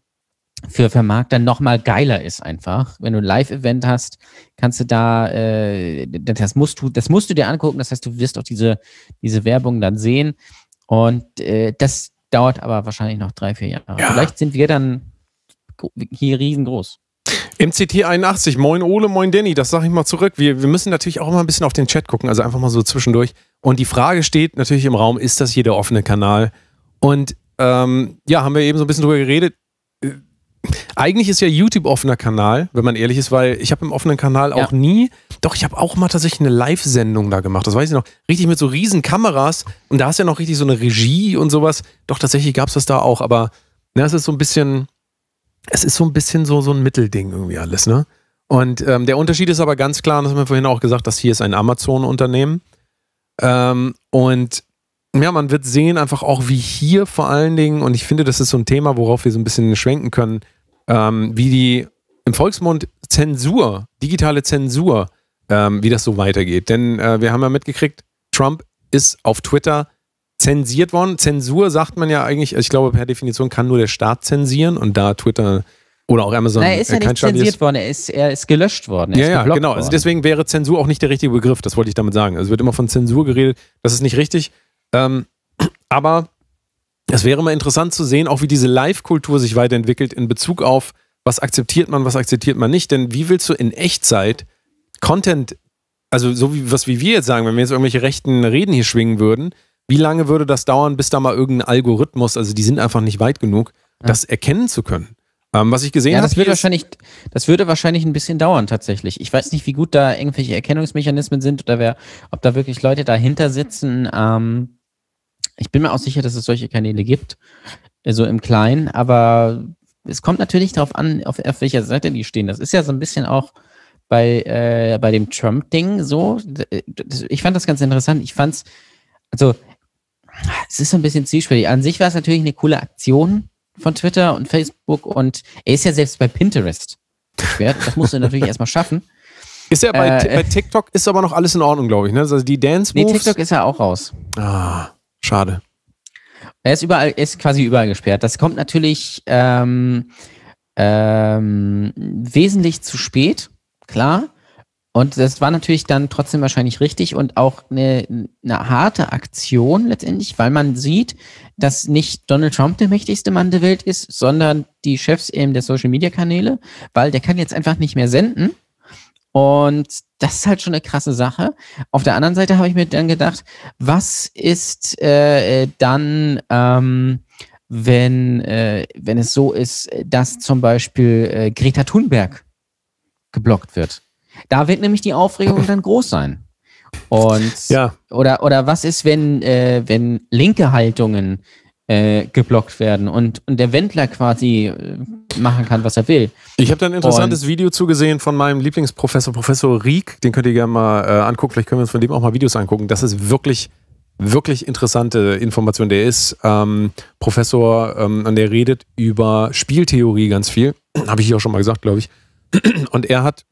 für Vermarkter nochmal geiler ist einfach. Wenn du ein Live-Event hast, kannst du da, äh, das musst du, das musst du dir angucken. Das heißt, du wirst auch diese, diese Werbung dann sehen. Und äh, das dauert aber wahrscheinlich noch drei, vier Jahre. Ja. Vielleicht sind wir dann hier riesengroß. MCT 81, moin Ole, moin Danny, das sage ich mal zurück. Wir, wir müssen natürlich auch immer ein bisschen auf den Chat gucken, also einfach mal so zwischendurch. Und die Frage steht natürlich im Raum, ist das hier der offene Kanal? Und ähm, ja, haben wir eben so ein bisschen drüber geredet. Äh, Eigentlich ist ja YouTube offener Kanal, wenn man ehrlich ist, weil ich habe im offenen Kanal auch Ja. nie, doch ich habe auch mal tatsächlich eine Live-Sendung da gemacht, das weiß ich noch, richtig mit so riesen Kameras und da ist ja noch richtig so eine Regie und sowas. Doch tatsächlich gab es das da auch, aber ne, es ist so ein bisschen, es ist so ein bisschen so, so ein Mittelding irgendwie alles, ne? Und ähm, der Unterschied ist aber ganz klar, und das haben wir vorhin auch gesagt, das hier ist ein Amazon-Unternehmen. Ähm, und ja, man wird sehen, einfach auch wie hier vor allen Dingen, und ich finde, das ist so ein Thema, worauf wir so ein bisschen schwenken können, ähm, wie die im Volksmund Zensur, digitale Zensur, ähm, wie das so weitergeht. Denn äh, wir haben ja mitgekriegt, Trump ist auf Twitter zensiert worden. Zensur sagt man ja eigentlich, also ich glaube, per Definition kann nur der Staat zensieren und da Twitter oder auch Amazon Nein, er ist ja äh, nicht Staat ist- zensiert worden, er ist, er ist gelöscht worden. Er ja, ja, genau. Also deswegen wäre Zensur auch nicht der richtige Begriff. Das wollte ich damit sagen. Also es wird immer von Zensur geredet. Das ist nicht richtig. Ähm, aber es wäre mal interessant zu sehen, auch wie diese Live-Kultur sich weiterentwickelt in Bezug auf, was akzeptiert man, was akzeptiert man nicht. Denn wie willst du in Echtzeit Content, also so wie was wie wir jetzt sagen, wenn wir jetzt irgendwelche rechten Reden hier schwingen würden, wie lange würde das dauern, bis da mal irgendein Algorithmus, also die sind einfach nicht weit genug, das erkennen zu können? Ähm, was ich gesehen Ja, habe, das wird wahrscheinlich, das würde wahrscheinlich ein bisschen dauern tatsächlich. Ich weiß nicht, wie gut da irgendwelche Erkennungsmechanismen sind oder wer, ob da wirklich Leute dahinter sitzen. Ähm, ich bin mir auch sicher, dass es solche Kanäle gibt, äh, so im Kleinen, aber es kommt natürlich darauf an, auf, auf welcher Seite die stehen. Das ist ja so ein bisschen auch bei, äh, bei dem Trump-Ding so. Das- Ich fand das ganz interessant. Ich fand's, also, es ist so ein bisschen zwiespältig. An sich war es natürlich eine coole Aktion von Twitter und Facebook und er ist ja selbst bei Pinterest. Schwer, das musst du natürlich erstmal schaffen. Ist ja bei, Äh, bei TikTok ist aber noch alles in Ordnung, glaube ich. Ne? Also die Dance Nee, Moves. TikTok ist ja auch raus. ah, schade. Er ist überall, er ist quasi überall gesperrt. Das kommt natürlich ähm, ähm, wesentlich zu spät, klar. Und das war natürlich dann trotzdem wahrscheinlich richtig und auch eine, eine harte Aktion letztendlich, weil man sieht, dass nicht Donald Trump der mächtigste Mann der Welt ist, sondern die Chefs eben der Social Media Kanäle, weil der kann jetzt einfach nicht mehr senden. Und das ist halt schon eine krasse Sache. Auf der anderen Seite habe ich mir dann gedacht, was ist äh, äh, dann, ähm, wenn, äh, wenn es so ist, dass zum Beispiel äh, Greta Thunberg geblockt wird? Da wird nämlich die Aufregung dann groß sein. Und Ja, oder, oder was ist, wenn, äh, wenn linke Haltungen äh, geblockt werden und, und der Wendler quasi äh, machen kann, was er will? ich habe da ein interessantes Video zugesehen von meinem Lieblingsprofessor, Professor Rieck. Den könnt ihr gerne mal äh, angucken. Vielleicht können wir uns von dem auch mal Videos angucken. Das ist wirklich, wirklich interessante Information. Der ist ähm, Professor ähm, und der redet über Spieltheorie ganz viel. habe ich hier auch schon mal gesagt, glaube ich. Und er hat,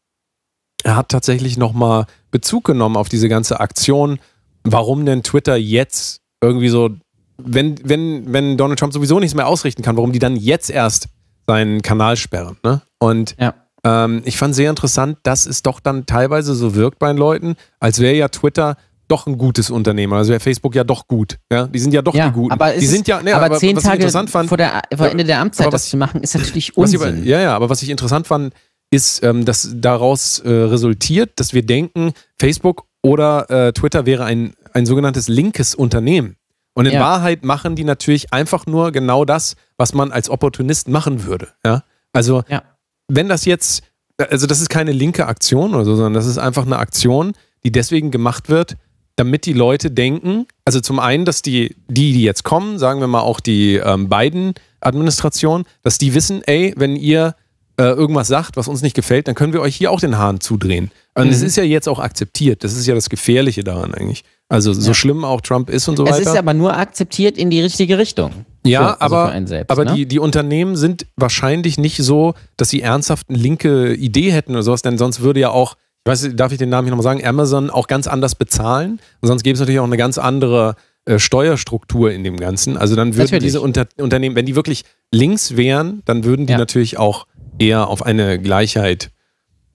er hat tatsächlich nochmal Bezug genommen auf diese ganze Aktion, warum denn Twitter jetzt irgendwie so, wenn, wenn, wenn Donald Trump sowieso nichts mehr ausrichten kann, warum die dann jetzt erst seinen Kanal sperren. Ne? Und Ja. ähm, ich fand sehr interessant, dass es doch dann teilweise so wirkt bei den Leuten, als wäre ja Twitter doch ein gutes Unternehmen. Also wäre Facebook ja doch gut. Ja? Die sind ja doch Ja, die Guten. aber, die sind ja, nee, aber, aber zehn was ich Tage fand, vor, der, vor Ende der Amtszeit was- das zu machen, ist natürlich was ich, Unsinn. ja, ja, aber was ich interessant fand, ist, ähm, dass daraus äh, resultiert, dass wir denken, Facebook oder äh, Twitter wäre ein, ein sogenanntes linkes Unternehmen. Und in Ja. Wahrheit machen die natürlich einfach nur genau das, was man als Opportunist machen würde. Ja? Also, Ja. wenn das jetzt, also das ist keine linke Aktion oder so, sondern das ist einfach eine Aktion, die deswegen gemacht wird, damit die Leute denken, also zum einen, dass die, die, die jetzt kommen, sagen wir mal auch die ähm, Biden-Administration, dass die wissen, ey, wenn ihr äh, irgendwas sagt, was uns nicht gefällt, dann können wir euch hier auch den Hahn zudrehen. Und es Mhm. ist ja jetzt auch akzeptiert. Das ist ja das Gefährliche daran eigentlich. Also so Ja. schlimm auch Trump ist und so es weiter. ist aber nur akzeptiert in die richtige Richtung. Ja, Für- also aber, selbst, aber ne? die, die Unternehmen sind wahrscheinlich nicht so, dass sie ernsthaft eine linke Idee hätten oder sowas, denn sonst würde ja auch, ich weiß, darf ich den Namen hier nochmal sagen, Amazon auch ganz anders bezahlen. Und sonst gäbe es natürlich auch eine ganz andere äh, Steuerstruktur in dem Ganzen. Also dann würden Natürlich. diese Unter Unternehmen, wenn die wirklich links wären, dann würden die Ja. natürlich auch eher auf eine Gleichheit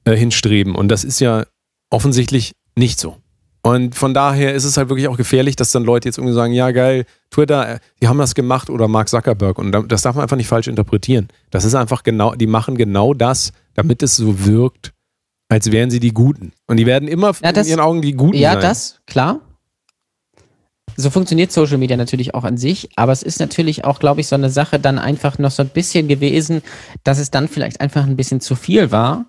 äh, hinstreben. Und das ist ja offensichtlich nicht so. Und von daher ist es halt wirklich auch gefährlich, dass dann Leute jetzt irgendwie sagen, ja geil, Twitter, äh, die haben das gemacht oder Mark Zuckerberg. Und da- das darf man einfach nicht falsch interpretieren. Das ist einfach genau, die machen genau das, damit es so wirkt, als wären sie die Guten. Und die werden immer Ja, das- in ihren Augen die Guten Ja, sein. das, klar. So funktioniert Social Media natürlich auch an sich, aber es ist natürlich auch, glaube ich, so eine Sache dann einfach noch so ein bisschen gewesen, dass es dann vielleicht einfach ein bisschen zu viel war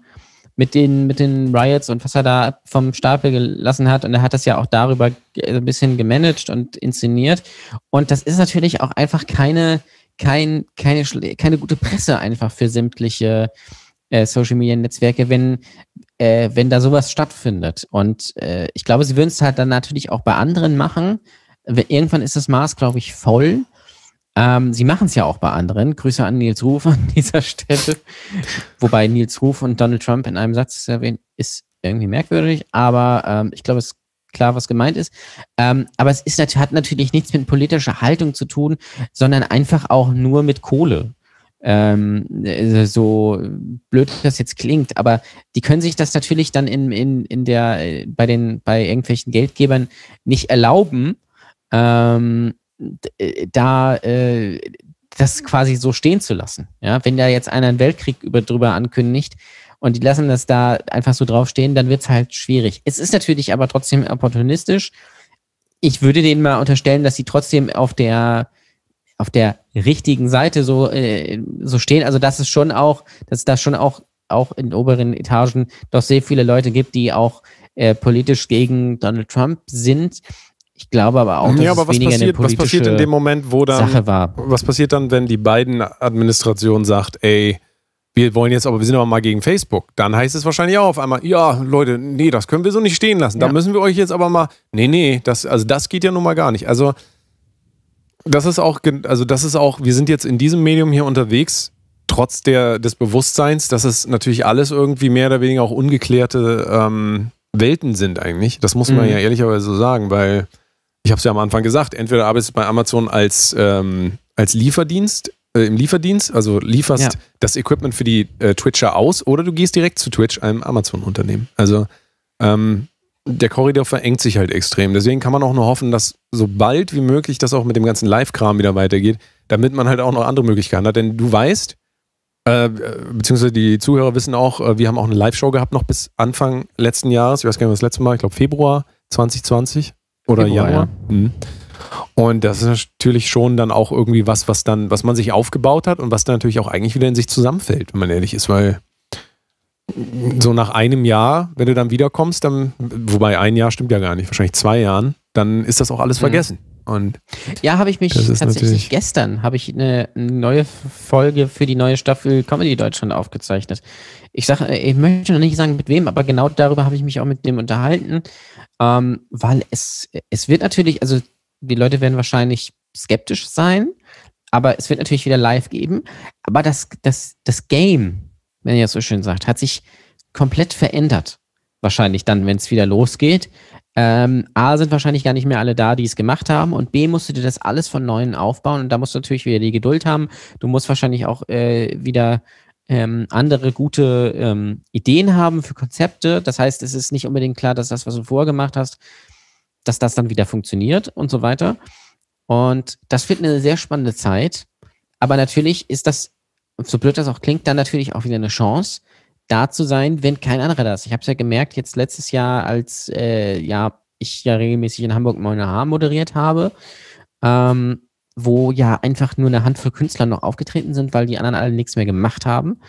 mit den, mit den Riots und was er da vom Stapel gelassen hat. Und er hat das ja auch darüber ein bisschen gemanagt und inszeniert. Und das ist natürlich auch einfach keine, kein, keine, keine gute Presse einfach für sämtliche äh, Social Media Netzwerke, wenn, äh, wenn da sowas stattfindet. Und äh, ich glaube, sie würden es halt dann natürlich auch bei anderen machen. Irgendwann ist das Maß, glaube ich, voll. Ähm, sie machen es ja auch bei anderen. Grüße an Nils Ruf an dieser Stelle. Wobei Nils Ruf und Donald Trump in einem Satz erwähnt, ist irgendwie merkwürdig, aber ähm, ich glaube, es ist klar, was gemeint ist. Ähm, aber es ist, hat natürlich nichts mit politischer Haltung zu tun, sondern einfach auch nur mit Kohle. Ähm, äh, so blöd das jetzt klingt, aber die können sich das natürlich dann in, in, in der, äh, bei den, bei irgendwelchen Geldgebern nicht erlauben, ähm, äh, da äh, das quasi so stehen zu lassen. Ja, wenn da jetzt einer einen Weltkrieg über, drüber ankündigt und die lassen das da einfach so draufstehen, dann wird es halt schwierig. Es ist natürlich aber trotzdem opportunistisch. Ich würde denen mal unterstellen, dass sie trotzdem auf der auf der richtigen Seite so, äh, so stehen. Also dass es schon auch, dass da schon auch, auch in oberen Etagen doch sehr viele Leute gibt, die auch äh, politisch gegen Donald Trump sind. Ich glaube aber auch, dass ja, aber es was weniger passiert, eine was passiert in dem politische Moment, wo dann Sache war. Was passiert dann, wenn die beiden Administration sagt, ey, wir wollen jetzt aber, wir sind aber mal gegen Facebook. Dann heißt es wahrscheinlich auch auf einmal, ja, Leute, nee, das können wir so nicht stehen lassen. Da Ja. müssen wir euch jetzt aber mal, nee, nee, das, also das geht ja nun mal gar nicht. Also, das ist auch, also das ist auch, wir sind jetzt in diesem Medium hier unterwegs, trotz der, des Bewusstseins, dass es natürlich alles irgendwie mehr oder weniger auch ungeklärte ähm, Welten sind eigentlich. Das muss man Mhm. ja ehrlicherweise so sagen, weil ich habe es ja am Anfang gesagt, entweder arbeitest du bei Amazon als, ähm, als Lieferdienst, äh, im Lieferdienst, also lieferst Ja. das Equipment für die äh, Twitcher aus, oder du gehst direkt zu Twitch, einem Amazon-Unternehmen. Also ähm, der Korridor verengt sich halt extrem. Deswegen kann man auch nur hoffen, dass so bald wie möglich das auch mit dem ganzen Live-Kram wieder weitergeht, damit man halt auch noch andere Möglichkeiten hat. Denn du weißt, äh, beziehungsweise die Zuhörer wissen auch, äh, wir haben auch eine Live-Show gehabt noch bis Anfang letzten Jahres. Ich weiß gar nicht, was das letzte Mal, ich glaube Februar 2020 oder Februar, Januar. Mhm. Und das ist natürlich schon dann auch irgendwie was, was dann, was man sich aufgebaut hat und was dann natürlich auch eigentlich wieder in sich zusammenfällt, wenn man ehrlich ist, weil so nach einem Jahr, wenn du dann wiederkommst, dann, wobei ein Jahr stimmt ja gar nicht, wahrscheinlich zwei Jahren, dann ist das auch alles Mhm. vergessen. Und Ja, habe ich mich tatsächlich gestern habe ich eine neue Folge für die neue Staffel Comedy Deutschland aufgezeichnet. Ich sage, ich möchte noch nicht sagen mit wem, aber genau darüber habe ich mich auch mit dem unterhalten, ähm, weil es es wird natürlich, also die Leute werden wahrscheinlich skeptisch sein, aber es wird natürlich wieder live geben. Aber das das das Game, wenn ihr das so schön sagt, hat sich komplett verändert. Wahrscheinlich dann, wenn es wieder losgeht. Ähm, A, sind wahrscheinlich gar nicht mehr alle da, die es gemacht haben. Und B, musst du dir das alles von Neuem aufbauen. Und da musst du natürlich wieder die Geduld haben. Du musst wahrscheinlich auch äh, wieder ähm, andere gute ähm, Ideen haben für Konzepte. Das heißt, es ist nicht unbedingt klar, dass das, was du vorher gemacht hast, dass das dann wieder funktioniert und so weiter. Und das wird eine sehr spannende Zeit. Aber natürlich ist das, so blöd das auch klingt, dann natürlich auch wieder eine Chance, da zu sein, wenn kein anderer da ist. Ich habe es ja gemerkt, jetzt letztes Jahr, als äh, ja, ich ja regelmäßig in Hamburg Moin moderiert habe, ähm, wo ja einfach nur eine Handvoll Künstler noch aufgetreten sind, weil die anderen alle nichts mehr gemacht haben.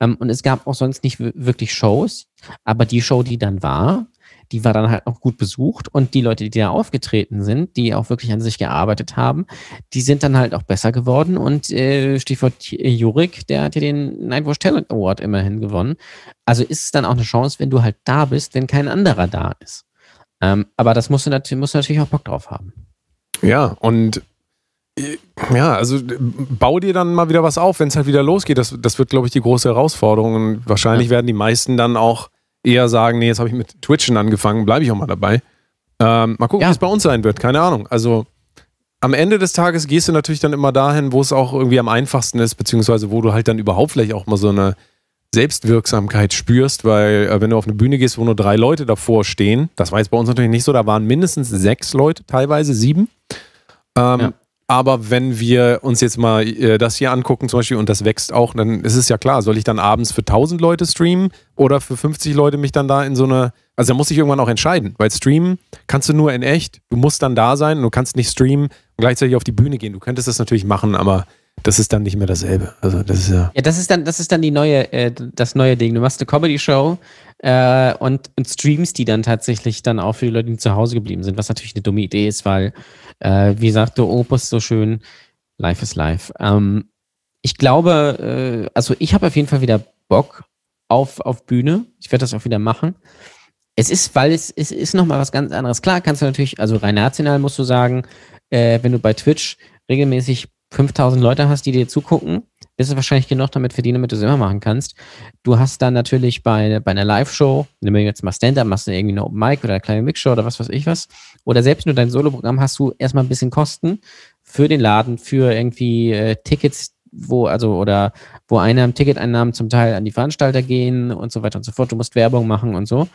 Ähm, und es gab auch sonst nicht wirklich Shows, aber die Show, die dann war, die war dann halt auch gut besucht und die Leute, die da aufgetreten sind, die auch wirklich an sich gearbeitet haben, die sind dann halt auch besser geworden und äh, Stichwort Jurik, der hat ja den Nightwatch Talent Award immerhin gewonnen. Also ist es dann auch eine Chance, wenn du halt da bist, wenn kein anderer da ist. Ähm, aber das musst du, natürlich, musst du natürlich auch Bock drauf haben. ja, und ja, also äh, bau dir dann mal wieder was auf, wenn es halt wieder losgeht. Das, das wird, glaube ich, die große Herausforderung. Und wahrscheinlich werden die meisten dann auch eher sagen, nee, jetzt habe ich mit Twitchen angefangen, bleibe ich auch mal dabei. Ähm, mal gucken, Ja. wie es bei uns sein wird, keine Ahnung. Also am Ende des Tages gehst du natürlich dann immer dahin, wo es auch irgendwie am einfachsten ist, beziehungsweise wo du halt dann überhaupt vielleicht auch mal so eine Selbstwirksamkeit spürst, weil äh, wenn du auf eine Bühne gehst, wo nur drei Leute davor stehen, das war jetzt bei uns natürlich nicht so, da waren mindestens sechs Leute, teilweise sieben. Ähm, ja. Aber wenn wir uns jetzt mal äh, das hier angucken, zum Beispiel, und das wächst auch, dann ist es ja klar, soll ich dann abends für 1000 Leute streamen oder für 50 Leute mich dann da in so eine. Also da muss ich irgendwann auch entscheiden, weil streamen kannst du nur in echt, du musst dann da sein, du kannst nicht streamen und gleichzeitig auf die Bühne gehen. Du könntest das natürlich machen, aber das ist dann nicht mehr dasselbe. Also das ist ja. Ja, das ist dann, das ist dann die neue, äh, das neue Ding. Du machst eine Comedy-Show äh, und, und streamst die dann tatsächlich dann auch für die Leute, die zu Hause geblieben sind, was natürlich eine dumme Idee ist, weil äh, wie sagte Opus so schön, life is life. Ähm, ich glaube, äh, also ich habe auf jeden Fall wieder Bock auf, auf Bühne. Ich werde das auch wieder machen. Es ist, weil es, es ist nochmal was ganz anderes. Klar kannst du natürlich, also rein national musst du sagen, äh, wenn du bei Twitch regelmäßig 5000 Leute hast, die dir zugucken, bist du wahrscheinlich genug damit verdienen, damit du es immer machen kannst. Du hast dann natürlich bei, bei einer Live-Show, wenn du jetzt mal Stand-Up machst, irgendwie eine Open Mic oder eine kleine Mix-Show oder was weiß ich was, oder selbst nur dein Solo-Programm hast du erstmal ein bisschen Kosten für den Laden, für irgendwie äh, Tickets, wo, also, oder wo Einnahmen, Ticketeinnahmen zum Teil an die Veranstalter gehen und so weiter und so fort. Du musst Werbung machen und so.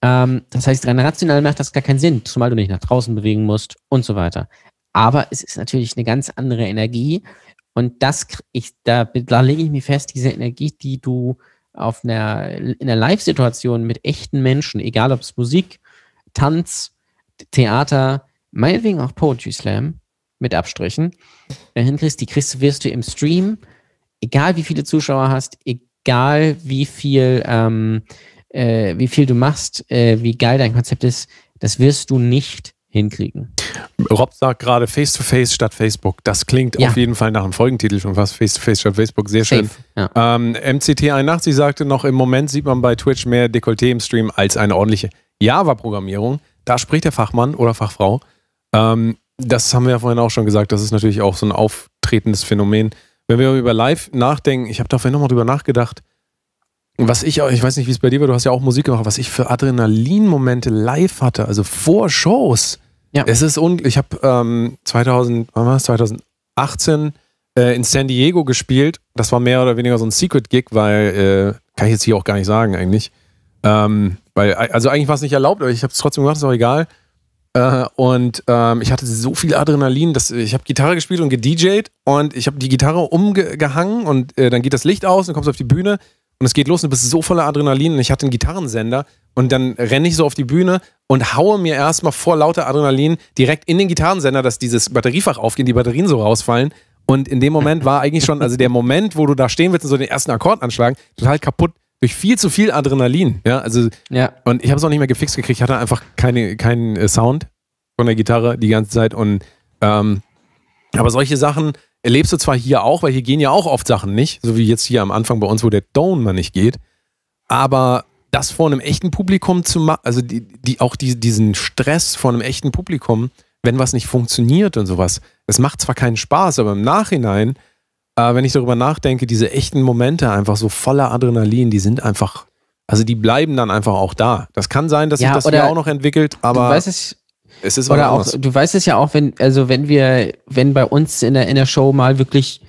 Ähm, das heißt, rein rational macht das gar keinen Sinn, zumal du nicht nach draußen bewegen musst und so weiter. Aber es ist natürlich eine ganz andere Energie, und das, ich, da, da lege ich mir fest, diese Energie, die du auf einer, in einer Live-Situation mit echten Menschen, egal ob es Musik, Tanz, Theater, meinetwegen auch Poetry Slam mit Abstrichen, hinkriegst, die kriegst, wirst du im Stream, egal wie viele Zuschauer hast, egal wie viel, ähm, äh, wie viel du machst, äh, wie geil dein Konzept ist, das wirst du nicht hinkriegen. Rob sagt gerade Face-to-Face statt Facebook. Das klingt ja. auf jeden Fall nach einem Folgentitel schon fast. Face-to-Face statt Facebook. Sehr Safe. schön. Ja. Ähm, MCT81 sagte noch, im Moment sieht man bei Twitch mehr Dekolleté im Stream als eine ordentliche Java-Programmierung. Da spricht der Fachmann oder Fachfrau. Ähm, das haben wir ja vorhin auch schon gesagt. Das ist natürlich auch so ein auftretendes Phänomen. Wenn wir über Live nachdenken, ich habe da vorhin nochmal drüber nachgedacht, was ich auch, ich weiß nicht, wie es bei dir war, du hast ja auch Musik gemacht, was ich für Adrenalin-Momente live hatte, also vor Shows. Ja. Es ist un ich habe ähm, 2000, wann war es? 2018 äh, in San Diego gespielt. Das war mehr oder weniger so ein Secret-Gig, weil, äh, kann ich jetzt hier auch gar nicht sagen eigentlich. Ähm, weil, also eigentlich war es nicht erlaubt, aber ich habe es trotzdem gemacht, ist auch egal. Äh, und ähm, ich hatte so viel Adrenalin, dass ich habe Gitarre gespielt und gedjed und ich habe die Gitarre umgehangen und äh, dann geht das Licht aus und kommst auf die Bühne und es geht los und du bist so voller Adrenalin und ich hatte einen Gitarrensender und dann renne ich so auf die Bühne und haue mir erstmal vor lauter Adrenalin direkt in den Gitarrensender, dass dieses Batteriefach aufgeht, die Batterien so rausfallen. Und in dem Moment war eigentlich schon, also der Moment, wo du da stehen willst und so den ersten Akkord anschlagen, total kaputt durch viel zu viel Adrenalin. Ja, also, ja. und ich habe es auch nicht mehr gefixt gekriegt. Ich hatte einfach keine, keinen äh, Sound von der Gitarre die ganze Zeit. Und, ähm, aber solche Sachen, erlebst du zwar hier auch, weil hier gehen ja auch oft Sachen nicht, so wie jetzt hier am Anfang bei uns, wo der Dome mal nicht geht, aber das vor einem echten Publikum zu machen, also die, die, auch die, diesen Stress vor einem echten Publikum, wenn was nicht funktioniert und sowas, es macht zwar keinen Spaß, aber im Nachhinein, äh, wenn ich darüber nachdenke, diese echten Momente einfach so voller Adrenalin, die sind einfach, also die bleiben dann einfach auch da. Das kann sein, dass ja, sich das hier auch noch entwickelt, aber. Du weißt es, ist Oder auch, du weißt es ja auch, wenn, also wenn wir, wenn bei uns in der, in der Show mal wirklich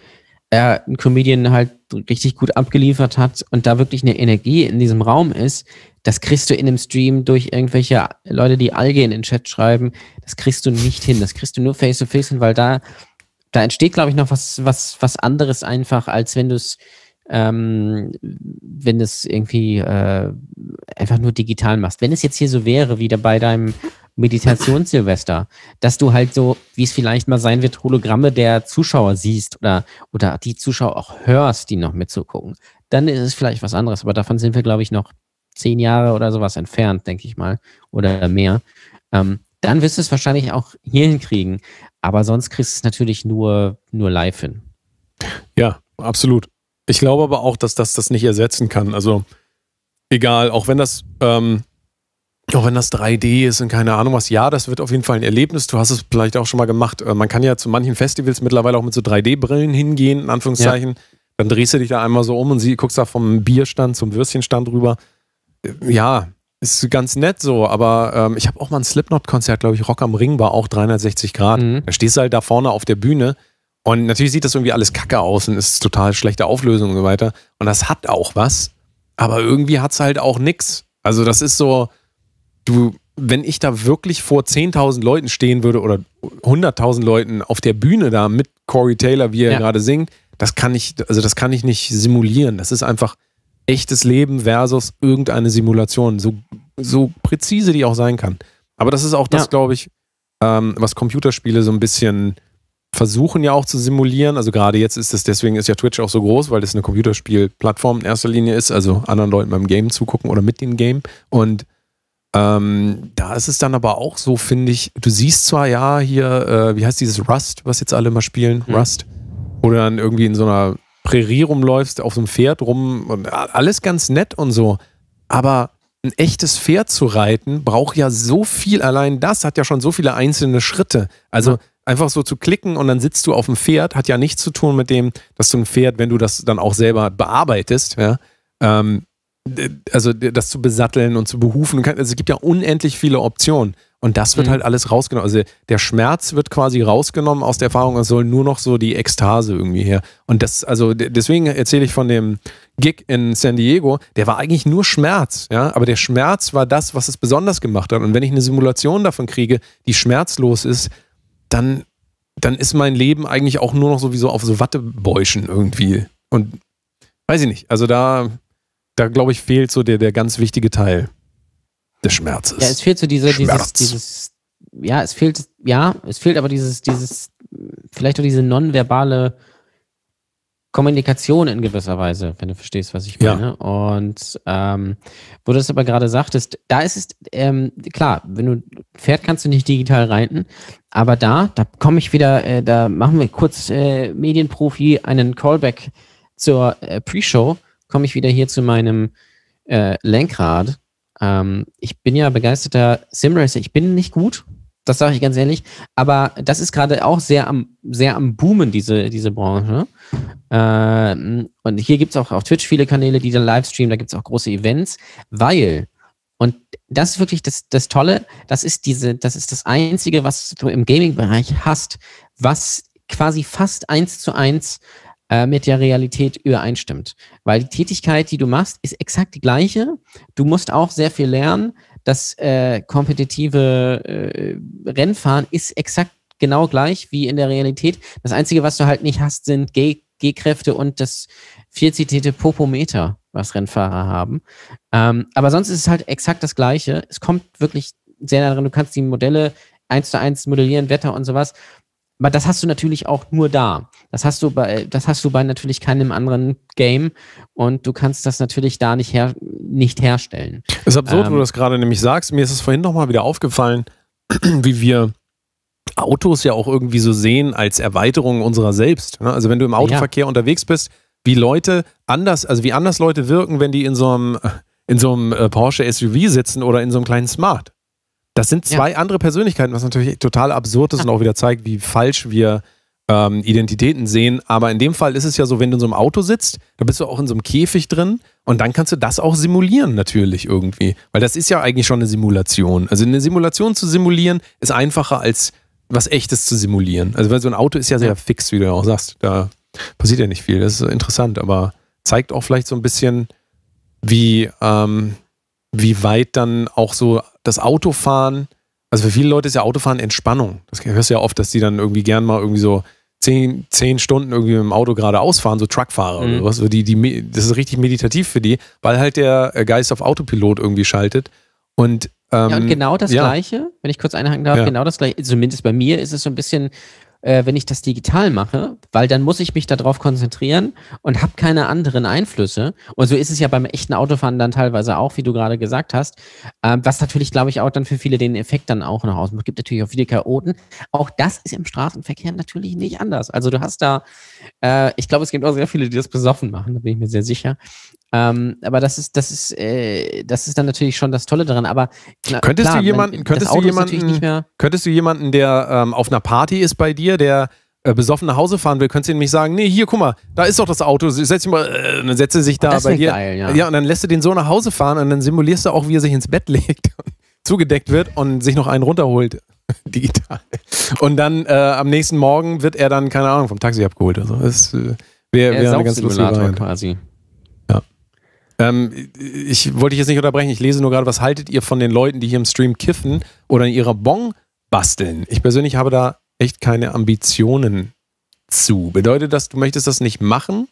äh, ein Comedian halt richtig gut abgeliefert hat und da wirklich eine Energie in diesem Raum ist, das kriegst du in einem Stream durch irgendwelche Leute, die Alge in den Chat schreiben, das kriegst du nicht hin. Das kriegst du nur face to face hin, weil da, da entsteht, glaube ich, noch was, was, was anderes einfach, als wenn du es ähm, wenn es irgendwie äh, einfach nur digital machst. Wenn es jetzt hier so wäre, wie da bei deinem Meditationssilvester, dass du halt so, wie es vielleicht mal sein wird, Hologramme der Zuschauer siehst oder, oder die Zuschauer auch hörst, die noch mitzugucken, dann ist es vielleicht was anderes. Aber davon sind wir, glaube ich, noch zehn Jahre oder sowas entfernt, denke ich mal, oder mehr. Ähm, dann wirst du es wahrscheinlich auch hier hinkriegen. Aber sonst kriegst du es natürlich nur, nur live hin. Ja, absolut. Ich glaube aber auch, dass das das nicht ersetzen kann. Also egal, auch wenn das ähm, auch wenn das 3D ist und keine Ahnung was, ja, das wird auf jeden Fall ein Erlebnis. Du hast es vielleicht auch schon mal gemacht. Äh, man kann ja zu manchen Festivals mittlerweile auch mit so 3D-Brillen hingehen, in Anführungszeichen. Ja. Dann drehst du dich da einmal so um und sie, guckst da vom Bierstand zum Würstchenstand rüber. Äh, ja, ist ganz nett so, aber ähm, ich habe auch mal ein Slipknot-Konzert, glaube ich, Rock am Ring war auch 360 Grad. Mhm. Da stehst du halt da vorne auf der Bühne und natürlich sieht das irgendwie alles kacke aus und ist total schlechte Auflösung und so weiter. Und das hat auch was, aber irgendwie hat es halt auch nix. Also das ist so, du, wenn ich da wirklich vor 10.000 Leuten stehen würde oder 100.000 Leuten auf der Bühne da mit Corey Taylor, wie er Ja. gerade singt, das kann ich, also das kann ich nicht simulieren. Das ist einfach echtes Leben versus irgendeine Simulation, so, so präzise die auch sein kann. Aber das ist auch das, Ja. glaube ich, ähm, was Computerspiele so ein bisschen versuchen ja auch zu simulieren. Also gerade jetzt ist es, deswegen ist ja Twitch auch so groß, weil das eine Computerspielplattform in erster Linie ist, also anderen Leuten beim Game zugucken oder mit dem Game. Und ähm, da ist es dann aber auch so, finde ich, du siehst zwar ja hier, äh, wie heißt dieses Rust, was jetzt alle mal spielen, Hm. Rust, wo du dann irgendwie in so einer Prärie rumläufst, auf so einem Pferd rum und alles ganz nett und so. Aber ein echtes Pferd zu reiten, braucht ja so viel. Allein das hat ja schon so viele einzelne Schritte. Also Ja. einfach so zu klicken und dann sitzt du auf dem Pferd, hat ja nichts zu tun mit dem, dass du ein Pferd, wenn du das dann auch selber bearbeitest, ja, ähm, also das zu besatteln und zu behufen. Also es gibt ja unendlich viele Optionen. Und das wird Mhm. halt alles rausgenommen. Also der Schmerz wird quasi rausgenommen aus der Erfahrung. Es soll nur noch so die Ekstase irgendwie her. Und das, also deswegen erzähle ich von dem Gig in San Diego. Der war eigentlich nur Schmerz, ja. Aber der Schmerz war das, was es besonders gemacht hat. Und wenn ich eine Simulation davon kriege, die schmerzlos ist, dann, dann ist mein Leben eigentlich auch nur noch sowieso auf so Wattebäuschen irgendwie. Und weiß ich nicht. Also da, da glaube ich, fehlt so der, der ganz wichtige Teil des Schmerzes. Ja, es fehlt so diese, dieses, Schmerz. dieses, ja, es fehlt, ja, es fehlt aber dieses, dieses, vielleicht auch diese nonverbale Kommunikation in gewisser Weise, wenn du verstehst, was ich Ja. meine. Und ähm, wo du das aber gerade sagtest, da ist es, ähm, klar, wenn du Pferd kannst du nicht digital reiten, aber da, da komme ich wieder, äh, da machen wir kurz äh, Medienprofi einen Callback zur äh, Pre-Show, komme ich wieder hier zu meinem äh, Lenkrad. Ähm, ich bin ja begeisterter Simracer. Ich bin nicht gut, das sage ich ganz ehrlich, aber das ist gerade auch sehr am, sehr am Boomen, diese, diese Branche. Ähm, und hier gibt es auch auf Twitch viele Kanäle, die dann live streamen, da gibt es auch große Events, weil, und das ist wirklich das, das Tolle, das ist diese, das ist das Einzige, was du im Gaming-Bereich hast, was quasi fast eins zu eins äh, mit der Realität übereinstimmt. Weil die Tätigkeit, die du machst, ist exakt die gleiche. Du musst auch sehr viel lernen. Das äh, kompetitive äh, Rennfahren ist exakt genau gleich wie in der Realität. Das Einzige, was du halt nicht hast, sind G-Kräfte und das viel zitierte Popometer, was Rennfahrer haben. Ähm, aber sonst ist es halt exakt das Gleiche. Es kommt wirklich sehr nah dran. Du kannst die Modelle eins zu eins modellieren, Wetter und sowas. Aber das hast du natürlich auch nur da. Das hast du bei, das hast du bei natürlich keinem anderen Game und du kannst das natürlich da nicht, her, nicht herstellen. Es ist absurd, Ähm, wo du das gerade nämlich sagst. Mir ist es vorhin nochmal wieder aufgefallen, wie wir Autos ja auch irgendwie so sehen als Erweiterung unserer selbst. ne? Also wenn du im Autoverkehr unterwegs bist, wie Leute anders, also wie anders Leute wirken, wenn die in so einem, in so einem äh, Porsche SUV sitzen oder in so einem kleinen Smart. Das sind zwei andere Persönlichkeiten, was natürlich total absurd ist und auch wieder zeigt, wie falsch wir ähm, Identitäten sehen. Aber in dem Fall ist es ja so, wenn du in so einem Auto sitzt, da bist du auch in so einem Käfig drin und dann kannst du das auch simulieren natürlich irgendwie. Weil das ist ja eigentlich schon eine Simulation. Also eine Simulation zu simulieren ist einfacher als was echtes zu simulieren. Also weil so ein Auto ist ja sehr fix, wie du ja auch sagst. Da passiert ja nicht viel. Das ist interessant, aber zeigt auch vielleicht so ein bisschen, wie, ähm, wie weit dann auch so das Autofahren, also für viele Leute ist ja Autofahren Entspannung. Das hörst du ja oft, dass die dann irgendwie gern mal irgendwie so zehn, zehn Stunden irgendwie mit dem Auto geradeaus fahren, so Truckfahrer Mhm. oder was. Die, die, das ist richtig meditativ für die, weil halt der äh, Geist auf Autopilot irgendwie schaltet. Und, ähm, Ja, und genau das ja. Gleiche, wenn ich kurz einhaken darf, Ja. genau das Gleiche, zumindest bei mir ist es so ein bisschen, äh, wenn ich das digital mache, weil dann muss ich mich darauf konzentrieren und habe keine anderen Einflüsse. Und so ist es ja beim echten Autofahren dann teilweise auch, wie du gerade gesagt hast, ähm, was natürlich, glaube ich, auch dann für viele den Effekt dann auch noch ausmacht. Es gibt natürlich auch viele Chaoten. Auch das ist im Straßenverkehr natürlich nicht anders. Also du hast da, äh, ich glaube, es gibt auch sehr viele, die das besoffen machen, da bin ich mir sehr sicher. Ähm, aber das ist, das ist, äh, das ist dann natürlich schon das Tolle daran. Aber klar, Könntest du klar, jemanden- man, könntest du jemanden- nicht. Könntest du jemanden, der ähm, auf einer Party ist bei dir, der äh, besoffen nach Hause fahren will, könntest du nämlich sagen, nee, hier, guck mal, da ist doch das Auto, setz dich mal, äh, dann setzt er sich da das bei dir. geil, ja. ja, und dann lässt du den so nach Hause fahren und dann simulierst du auch, wie er sich ins Bett legt und zugedeckt wird und sich noch einen runterholt. Digital. Und dann äh, am nächsten Morgen wird er dann, keine Ahnung, vom Taxi abgeholt. Also das äh, wäre Der wär eine ganz lustige quasi. Ähm, ich wollte dich jetzt nicht unterbrechen, ich lese nur gerade, was haltet ihr von den Leuten, die hier im Stream kiffen oder in ihrer Bong basteln? Ich persönlich habe da echt keine Ambitionen zu. Bedeutet das, du möchtest das nicht machen?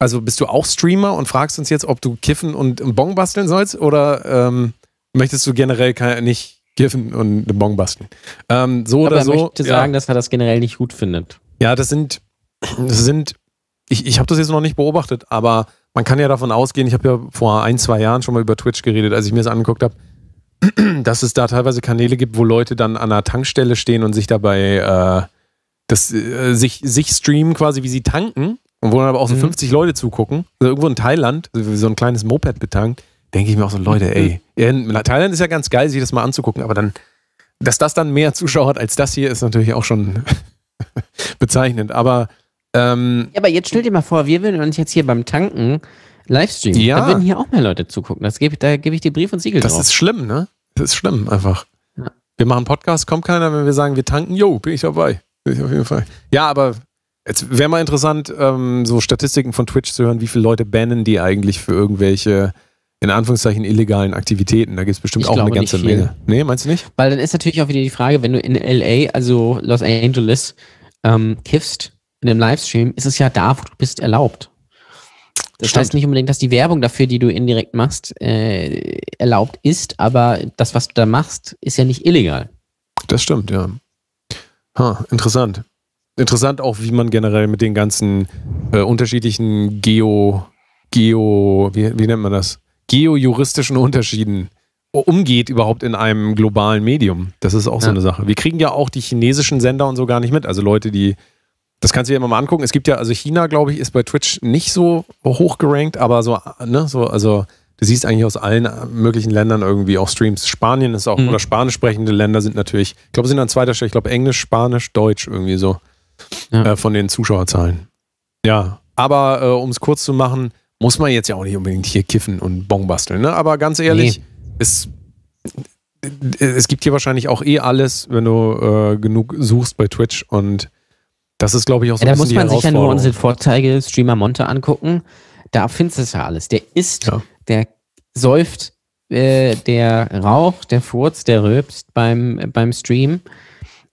Also bist du auch Streamer und fragst uns jetzt, ob du kiffen und einen Bong basteln sollst oder ähm, möchtest du generell kein, nicht kiffen und einen Bong basteln? Ähm, so Aber oder er so. möchte sagen, dass er das generell nicht gut findet. Ja, das sind, das sind, ich, ich habe das jetzt noch nicht beobachtet, aber man kann ja davon ausgehen, ich habe ja vor ein, zwei Jahren schon mal über Twitch geredet, als ich mir das angeguckt habe, dass es da teilweise Kanäle gibt, wo Leute dann an einer Tankstelle stehen und sich dabei äh, das, äh, sich, sich streamen quasi, wie sie tanken und wo dann aber auch so Mhm. 50 Leute zugucken. Also irgendwo in Thailand, so so ein kleines Moped betankt, denke ich mir auch so, Leute, ey, in Thailand ist ja ganz geil, sich das mal anzugucken, aber dann, dass das dann mehr Zuschauer hat als das hier, ist natürlich auch schon bezeichnend. Aber ähm, Ja, aber jetzt stell dir mal vor, wir würden uns jetzt hier beim Tanken Livestreamen. Ja. Da würden hier auch mehr Leute zugucken. Das gebe, da gebe ich dir Brief und Siegel Das drauf. ist schlimm, ne? Das ist schlimm, einfach. Ja. Wir machen Podcast, kommt keiner, wenn wir sagen, wir tanken, jo, bin ich dabei. Bin ich auf jeden Fall. Ja, aber jetzt wäre mal interessant, ähm, so Statistiken von Twitch zu hören, wie viele Leute bannen die eigentlich für irgendwelche, in Anführungszeichen, illegalen Aktivitäten. Da gibt es bestimmt Ich auch eine ganze. Menge. Nee, meinst du nicht? Weil dann ist natürlich auch wieder die Frage, wenn du in LA, also Los Angeles, ähm, kiffst in einem Livestream, ist es ja da, wo du bist, erlaubt. Das Stimmt. heißt nicht unbedingt, dass die Werbung dafür, die du indirekt machst, äh, erlaubt ist, aber das, was du da machst, ist ja nicht illegal. Das stimmt, ja. Ha, interessant. Interessant auch, wie man generell mit den ganzen äh, unterschiedlichen Geo, Geo, wie, wie nennt man das? Geojuristischen Unterschieden umgeht überhaupt in einem globalen Medium. Das ist auch so Ja. eine Sache. Wir kriegen ja auch die chinesischen Sender und so gar nicht mit. Also Leute, die, das kannst du dir immer mal angucken. Es gibt ja, also China, glaube ich, ist bei Twitch nicht so hoch gerankt, aber so, ne, so, also du siehst eigentlich aus allen möglichen Ländern irgendwie auch Streams. Spanien ist auch, Mhm. oder spanisch sprechende Länder sind natürlich, ich glaube, sind an zweiter Stelle, ich glaube Englisch, Spanisch, Deutsch irgendwie so Ja. äh, von den Zuschauerzahlen. Ja, aber äh, um es kurz zu machen, muss man jetzt ja auch nicht unbedingt hier kiffen und Bon basteln, ne? Aber ganz ehrlich, es, es gibt hier wahrscheinlich auch eh alles, wenn du äh, genug suchst bei Twitch und das ist, glaube ich, auch so Ja, ein da bisschen muss man sich ja nur unsere Vorzeige Streamer Monte angucken. Da findest du es ja alles. Der isst, Ja. der säuft, äh, der raucht, der furzt, der rülpst beim, beim Stream.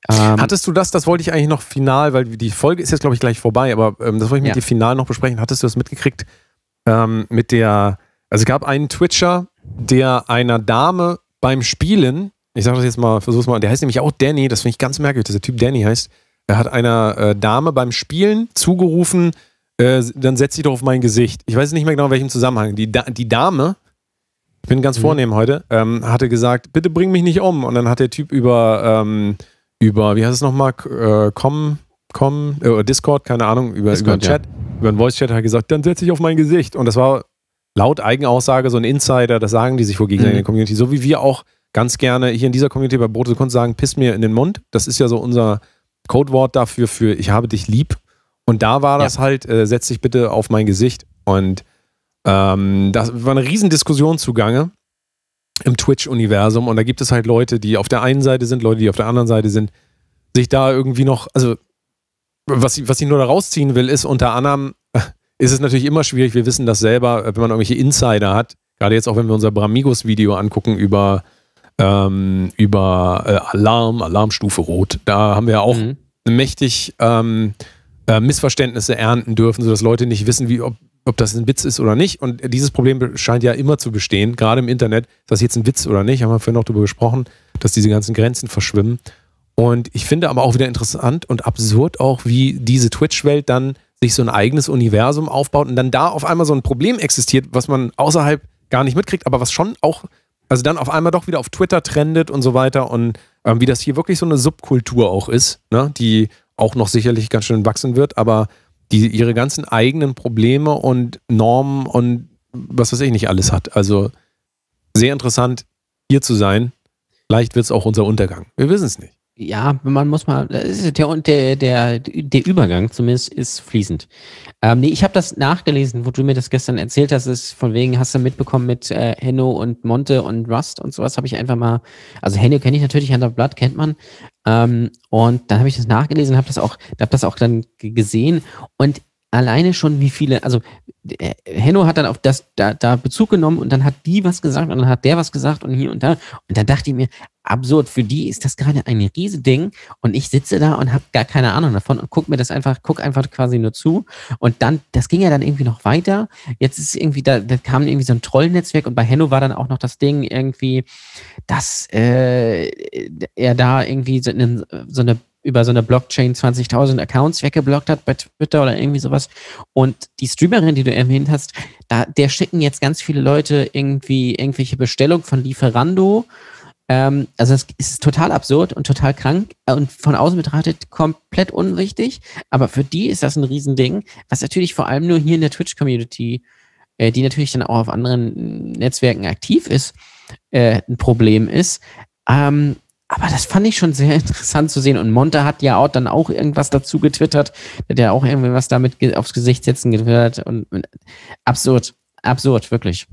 Ähm, Hattest du das, das wollte ich eigentlich noch final, weil die Folge ist jetzt, glaube ich, gleich vorbei, aber ähm, das wollte ich mit Ja. dir final noch besprechen. Hattest du das mitgekriegt ähm, mit der, also es gab einen Twitcher, der einer Dame beim Spielen, ich sage das jetzt mal, versuch's mal, der heißt nämlich auch Danny, das finde ich ganz merkwürdig, dass der Typ Danny heißt, er hat einer äh, Dame beim Spielen zugerufen, äh, dann setz dich doch auf mein Gesicht. Ich weiß nicht mehr genau, in welchem Zusammenhang. Die, da die Dame, ich bin ganz Mhm. vornehm heute, ähm, hatte gesagt, bitte bring mich nicht um. Und dann hat der Typ über, ähm, über, wie heißt es nochmal, äh, Com, Com, äh, Discord, keine Ahnung, über, Discord, über einen Chat, über einen Voice-Chat hat gesagt, dann setz dich auf mein Gesicht. Und das war laut Eigenaussage so ein Insider, das sagen die sich wohl gegenseitig Mhm. in der Community, so wie wir auch ganz gerne hier in dieser Community bei Brote Kunst sagen, piss mir in den Mund. Das ist ja so unser Codewort dafür für ich habe dich lieb. Und da war das halt, äh, setz dich bitte auf mein Gesicht. Und ähm, das war eine Riesendiskussion zugange im Twitch-Universum. Und da gibt es halt Leute, die auf der einen Seite sind, Leute, die auf der anderen Seite sind, sich da irgendwie noch, also was ich, was ich nur da rausziehen will, ist unter anderem, ist es natürlich immer schwierig, wir wissen das selber, wenn man irgendwelche Insider hat, gerade jetzt auch wenn wir unser Bramigos-Video angucken über, ähm, über äh, Alarm, Alarmstufe Rot, da haben wir ja auch Mhm. mächtig ähm, äh, Missverständnisse ernten dürfen, sodass Leute nicht wissen, wie, ob, ob das ein Witz ist oder nicht. Und dieses Problem scheint ja immer zu bestehen, gerade im Internet. Ist das jetzt ein Witz oder nicht? Haben wir vorhin noch darüber gesprochen, dass diese ganzen Grenzen verschwimmen. Und ich finde aber auch wieder interessant und absurd auch, wie diese Twitch-Welt dann sich so ein eigenes Universum aufbaut und dann da auf einmal so ein Problem existiert, was man außerhalb gar nicht mitkriegt, aber was schon auch, also dann auf einmal doch wieder auf Twitter trendet und so weiter und ähm, wie das hier wirklich so eine Subkultur auch ist, ne, die auch noch sicherlich ganz schön wachsen wird, aber die ihre ganzen eigenen Probleme und Normen und was weiß ich nicht alles hat. Also sehr interessant, hier zu sein. Vielleicht wird es auch unser Untergang. Wir wissen es nicht. Ja, man muss mal, der, der, der, der Übergang zumindest ist fließend. Ähm, nee, ich habe das nachgelesen, wo du mir das gestern erzählt hast, ist von wegen, hast du mitbekommen mit äh, Henno und Monte und Rust und sowas, habe ich einfach mal, also Henno kenne ich natürlich, Hunter Blood kennt man. Ähm, und dann habe ich das nachgelesen, habe das auch, habe das auch dann gesehen und alleine schon wie viele, also äh, Henno hat dann auf das da, da Bezug genommen und dann hat die was gesagt und dann hat der was gesagt und hier und da. Und dann dachte ich mir, absurd, für die ist das gerade ein Riesending und ich sitze da und habe gar keine Ahnung davon und guck mir das einfach, guck einfach quasi nur zu. Und dann, das ging ja dann irgendwie noch weiter. Jetzt ist irgendwie, da, da kam irgendwie so ein Trollnetzwerk und bei Henno war dann auch noch das Ding irgendwie, dass äh, er da irgendwie so eine, so eine über so eine Blockchain 20.000 Accounts weggeblockt hat bei Twitter oder irgendwie sowas. Und die Streamerin, die du erwähnt hast, da, der schicken jetzt ganz viele Leute irgendwie irgendwelche Bestellungen von Lieferando. Ähm, also es ist total absurd und total krank und von außen betrachtet komplett unwichtig. Aber für die ist das ein Riesending, was natürlich vor allem nur hier in der Twitch-Community, äh, die natürlich dann auch auf anderen Netzwerken aktiv ist, äh, ein Problem ist. Ähm, aber das fand ich schon sehr interessant zu sehen. Und Monte hat ja auch dann auch irgendwas dazu getwittert. Der hat ja auch irgendwie was damit aufs Gesicht setzen getwittert. Und, und absurd, absurd, wirklich.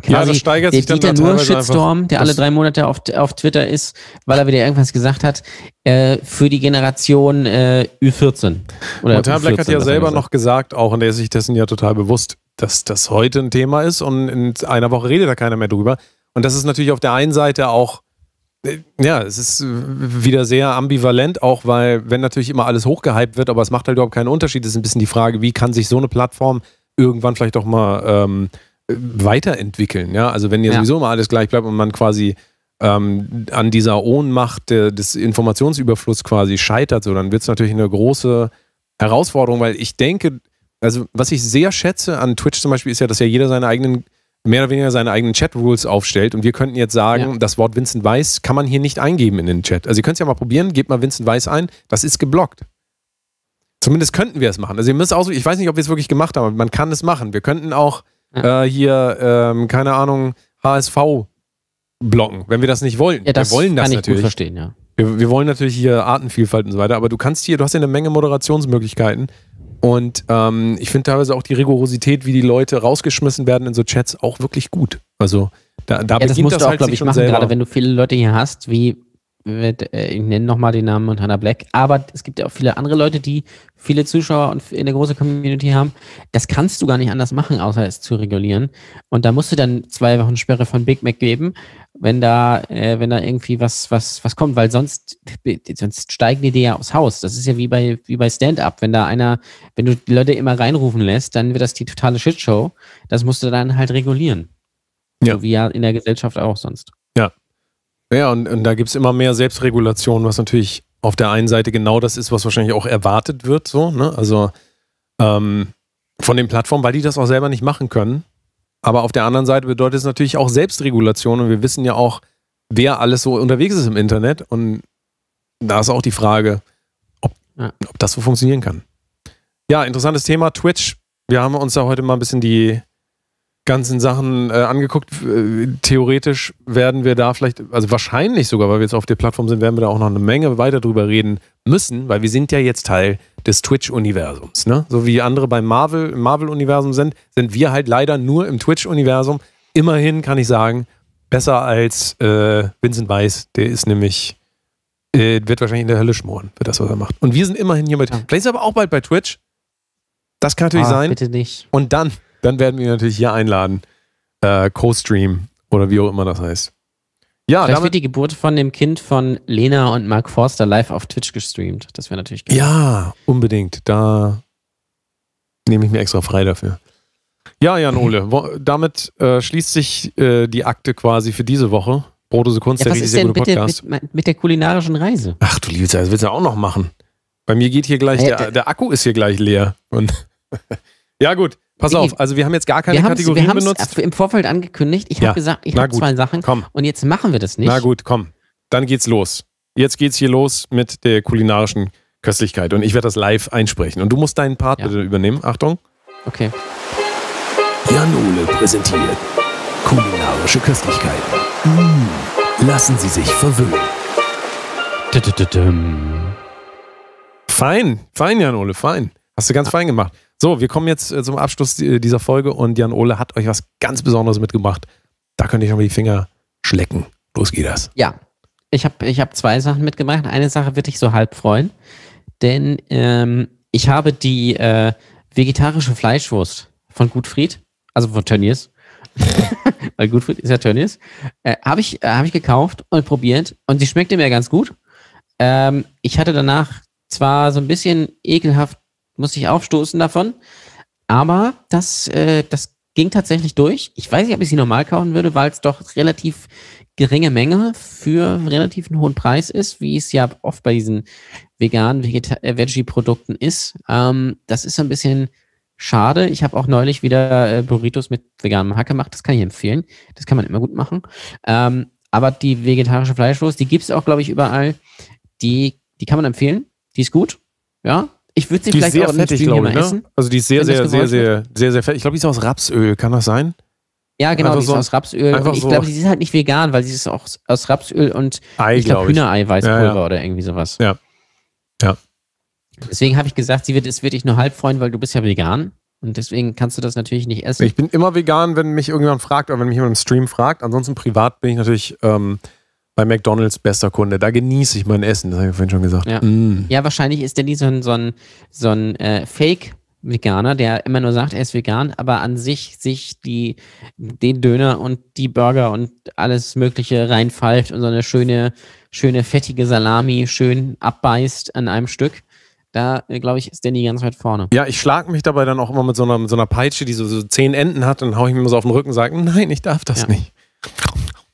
Quasi ja, das steigert sich der dann Dieter nur Shitstorm, der alle drei Monate auf, auf Twitter ist, weil er wieder irgendwas gesagt hat, äh, für die Generation äh, Ü14. Oder Montan Black hat ja selber noch gesagt, auch, und er ist sich dessen ja total bewusst, dass das heute ein Thema ist und in einer Woche redet da keiner mehr drüber. Und das ist natürlich auf der einen Seite auch ja, es ist wieder sehr ambivalent, auch weil, wenn natürlich immer alles hochgehypt wird, aber es macht halt überhaupt keinen Unterschied, ist ein bisschen die Frage, wie kann sich so eine Plattform irgendwann vielleicht auch mal ähm, weiterentwickeln. Ja, also wenn ja, ja, sowieso immer alles gleich bleibt und man quasi ähm, an dieser Ohnmacht der, des Informationsüberflusses quasi scheitert, so, dann wird es natürlich eine große Herausforderung, weil ich denke, also was ich sehr schätze an Twitch zum Beispiel ist ja, dass ja jeder seine eigenen mehr oder weniger seine eigenen Chat-Rules aufstellt. Und wir könnten jetzt sagen, ja. das Wort Vincent Weiss kann man hier nicht eingeben in den Chat. Also ihr könnt es ja mal probieren, gebt mal Vincent Weiss ein, das ist geblockt. Zumindest könnten wir es machen. Also ihr müsst auch, ich weiß nicht, ob wir es wirklich gemacht haben, aber man kann es machen. Wir könnten auch ja. äh, hier, ähm, keine Ahnung, HSV blocken, wenn wir das nicht wollen. Ja, das wir wollen das kann ich natürlich. gut verstehen, ja. Wir, wir wollen natürlich hier Artenvielfalt und so weiter, aber du kannst hier, du hast ja eine Menge Moderationsmöglichkeiten und ähm, ich finde teilweise auch die Rigorosität, wie die Leute rausgeschmissen werden in so Chats, auch wirklich gut. Also da, da ja, das musst das du auch, halt glaube ich, machen, selber. gerade wenn du viele Leute hier hast, wie ich nenne nochmal den Namen Montana Black, aber es gibt ja auch viele andere Leute, die viele Zuschauer und eine große Community haben. Das kannst du gar nicht anders machen, außer es zu regulieren. Und da musst du dann zwei Wochen Sperre von Big Mac geben, wenn da, äh, wenn da irgendwie was, was, was kommt, weil sonst, sonst steigen die dir ja aufs Haus. Das ist ja wie bei, wie bei Stand-Up. Wenn da einer, wenn du die Leute immer reinrufen lässt, dann wird das die totale Shitshow. Das musst du dann halt regulieren. Ja. So wie ja in der Gesellschaft auch sonst. Ja. Und, und da gibt es immer mehr Selbstregulation, was natürlich auf der einen Seite genau das ist, was wahrscheinlich auch erwartet wird, so, ne? Also ähm, von den Plattformen, weil die das auch selber nicht machen können. Aber auf der anderen Seite bedeutet es natürlich auch Selbstregulation und wir wissen ja auch, wer alles so unterwegs ist im Internet. Und da ist auch die Frage, ob, ja. ob das so funktionieren kann. Ja, interessantes Thema, Twitch. Wir haben uns da heute mal ein bisschen die ganzen Sachen äh, angeguckt. Äh, theoretisch werden wir da vielleicht, also wahrscheinlich sogar, weil wir jetzt auf der Plattform sind, werden wir da auch noch eine Menge weiter drüber reden müssen, weil wir sind ja jetzt Teil des Twitch-Universums. Ne? So wie andere beim Marvel, im Marvel-Universum sind, sind wir halt leider nur im Twitch-Universum. Immerhin kann ich sagen, besser als äh, Vincent Weiss, der ist nämlich, äh, wird wahrscheinlich in der Hölle schmoren für das, was er macht. Und wir sind immerhin hier mit. Ja. Vielleicht ist er aber auch bald bei Twitch. Das kann natürlich ah, sein. Bitte nicht. Und dann dann werden wir ihn natürlich hier einladen. Äh, Co-Stream oder wie auch immer das heißt. Ja, Vielleicht wird die Geburt von dem Kind von Lena und Mark Forster live auf Twitch gestreamt. Das wäre natürlich geil. Ja, unbedingt. Da nehme ich mir extra frei dafür. Ja, Jan Ole, damit äh, schließt sich äh, die Akte quasi für diese Woche. Brodose Kunst, ja, der richtig sehr gute Podcast. Mit, mit, der kulinarischen Reise. Ach du liebe Zeit, das willst du auch noch machen. Bei mir geht hier gleich, ja, der, der Akku ist hier gleich leer. Und ja, gut. Pass auf, also wir haben jetzt gar keine Kategorien wir benutzt. im Vorfeld angekündigt. Ich ja. habe gesagt, ich habe zwei Sachen. Komm. Und jetzt machen wir das nicht. Na gut, komm. Dann geht's los. Jetzt geht's hier los mit der kulinarischen Köstlichkeit. Und ich werde das live einsprechen. Und du musst deinen Part ja. bitte übernehmen. Achtung. Okay. Jan Ole präsentiert kulinarische Köstlichkeiten. Mmh, lassen Sie sich verwöhnen. Fein, fein, Jan-Ole, fein. Hast du ganz fein gemacht. So, wir kommen jetzt äh, zum Abschluss äh, dieser Folge und Jan-Ole hat euch was ganz Besonderes mitgebracht. Da könnt ihr schon mal die Finger schlecken. Los geht das. Ja, ich habe ich hab zwei Sachen mitgebracht. Eine Sache wird dich so halb freuen, denn ähm, ich habe die äh, vegetarische Fleischwurst von Gutfried, also von Tönnies, weil Gutfried ist ja Tönnies, äh, habe ich, äh, hab ich gekauft und probiert und sie schmeckte mir ganz gut. Ähm, ich hatte danach zwar so ein bisschen ekelhaft, musste ich aufstoßen davon, aber das, äh, das ging tatsächlich durch. Ich weiß nicht, ob ich sie normal kaufen würde, weil es doch relativ geringe Menge für relativ einen hohen Preis ist, wie es ja oft bei diesen veganen äh, Veggie-Produkten ist. Ähm, das ist so ein bisschen schade. Ich habe auch neulich wieder äh, Burritos mit veganem Hack gemacht. Das kann ich empfehlen. Das kann man immer gut machen. Ähm, aber die vegetarische Fleischwurst, die gibt es auch, glaube ich, überall. Die, die kann man empfehlen. Die ist gut. Ja. Ich würde sie Die vielleicht sehr auch fettig, im glaube ich. Ne? essen. Also die ist sehr, sehr, sehr, sehr, sehr, sehr fett. Ich glaube, die ist aus Rapsöl. Kann das sein? Ja, genau, Einfach die ist so- aus Rapsöl. Und ich so- glaube, sie ist halt nicht vegan, weil sie ist auch aus Rapsöl und Ei, ich glaube ich. Hühnereiweißpulver Ja, ja. oder irgendwie sowas. Ja. Ja. Deswegen habe ich gesagt, sie wird, es wird dich nur halb freuen, weil du bist ja vegan. Und deswegen kannst du das natürlich nicht essen. Ich bin immer vegan, wenn mich irgendjemand fragt oder wenn mich jemand im Stream fragt. Ansonsten privat bin ich natürlich ähm, bei McDonalds bester Kunde. Da genieße ich mein Essen. Das habe ich vorhin schon gesagt. Ja. Mm. Ja, wahrscheinlich ist Danny so ein, so ein, so ein äh, Fake-Veganer, der immer nur sagt, er ist vegan, aber an sich sich die, den Döner und die Burger und alles Mögliche reinpfeift und so eine schöne, schöne fettige Salami schön abbeißt an einem Stück. Da, äh, glaube ich, ist Danny ganz weit vorne. Ja, ich schlage mich dabei dann auch immer mit so einer, mit so einer Peitsche, die so, so zehn Enden hat, und haue ich mir immer so auf den Rücken und sage, nein, ich darf das Ja. nicht.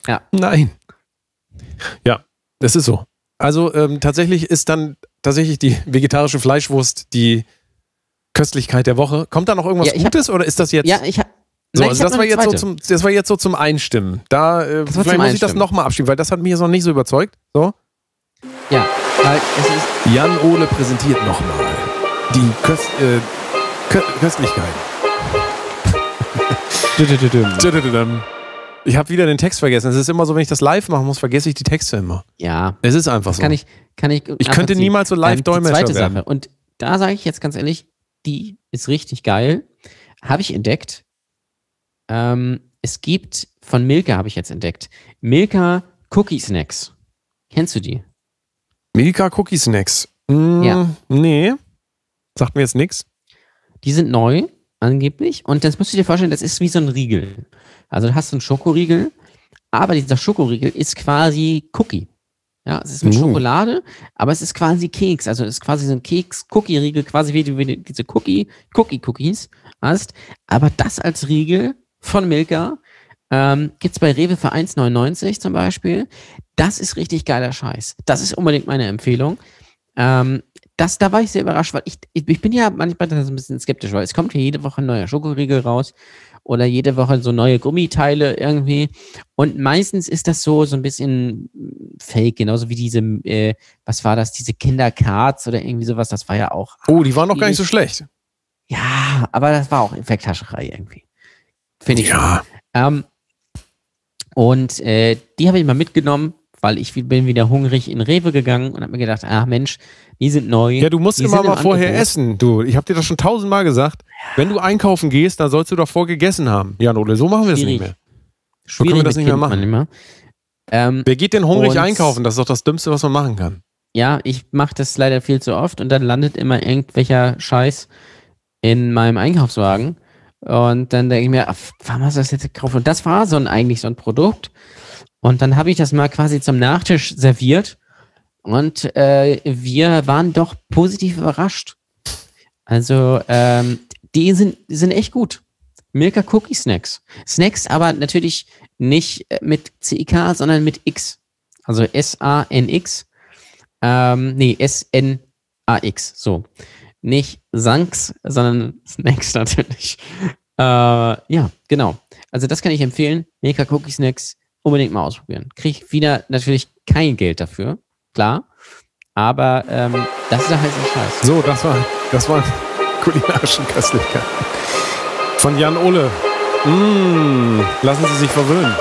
Ja. Nein. Ja, das ist so. Also ähm, tatsächlich ist dann tatsächlich die vegetarische Fleischwurst die Köstlichkeit der Woche. Kommt da noch irgendwas Ja, ich hab- Gutes oder ist das jetzt? Ja, ich habe. so, also das war jetzt so zum, das war jetzt so zum Einstimmen. Da äh, vielleicht muss ich das Einstimmen. nochmal abschieben, weil das hat mich jetzt noch nicht so überzeugt. So. Ja. Jan Ole präsentiert nochmal die Köst, äh, Kö Köstlichkeit. Ich habe wieder den Text vergessen. Es ist immer so, wenn ich das live machen muss, vergesse ich die Texte immer. Ja, Es ist einfach so. kann ich, kann ich. Ich könnte niemals so live Ähm, Dolmetscher zweite werden. Sache. Und da sage ich jetzt ganz ehrlich, die ist richtig geil. Habe ich entdeckt. Ähm, es gibt von Milka habe ich jetzt entdeckt. Milka Cookie Snacks. Kennst du die? Milka Cookie Snacks. Mm, Ja. Nee. Sagt mir jetzt nichts. Die sind neu, angeblich. Und das musst du dir vorstellen, das ist wie so ein Riegel. Also du hast einen Schokoriegel, aber dieser Schokoriegel ist quasi Cookie. Ja, es ist mit Uh. Schokolade, aber es ist quasi Keks. Also es ist quasi so ein Keks-Cookie-Riegel, quasi wie du wie diese Cookie, Cookie-Cookies hast. Aber das als Riegel von Milka ähm, gibt es bei Rewe für 1,99 zum Beispiel. Das ist richtig geiler Scheiß. Das ist unbedingt meine Empfehlung. Ähm, das, da war ich sehr überrascht, weil ich, ich, ich bin ja manchmal ein bisschen skeptisch, weil es kommt ja jede Woche ein neuer Schokoriegel raus oder jede Woche so neue Gummiteile irgendwie. Und meistens ist das so, so ein bisschen fake, genauso wie diese, äh, was war das, diese Kindercards oder irgendwie sowas, das war ja auch, Oh, die waren doch gar nicht so schlecht. ja, aber das war auch Effekthascherei irgendwie. Finde ich. Ja. Ähm, und äh, die habe ich mal mitgenommen, weil ich bin wieder hungrig in Rewe gegangen und habe mir gedacht, ach Mensch, die sind neu. Ja, du musst immer mal im vorher Angebot. essen. Du, ich habe dir das schon tausendmal gesagt. Wenn du einkaufen gehst, dann sollst du davor gegessen haben. Jan Ole, so machen wir es nicht mehr. Schwierig können wir das nicht mehr machen. manchmal. Ähm, Wer geht denn hungrig einkaufen? Das ist doch das Dümmste, was man machen kann. ja, ich mache das leider viel zu oft und dann landet immer irgendwelcher Scheiß in meinem Einkaufswagen. Und dann denke ich mir, ach, warum hast du das jetzt gekauft? Und das war so ein, eigentlich so ein Produkt. Und dann habe ich das mal quasi zum Nachtisch serviert. Und äh, wir waren doch positiv überrascht. Also, ähm, die sind, die sind echt gut. Milka Cookie Snacks. Snacks, aber natürlich nicht mit CIK, sondern mit X. Also S-A-N-X. Ähm, nee, S-N-A-X. So. Nicht Sanks, sondern Snacks natürlich. Äh, ja, genau. Also das kann ich empfehlen. Milka Cookie Snacks unbedingt mal ausprobieren. Krieg wieder natürlich kein Geld dafür, klar. Aber ähm, das ist der heiße Scheiß. So, das war, das waren kulinarischen Köstlichkeiten. Von Jan Ole. Mmh, lassen Sie sich verwöhnen.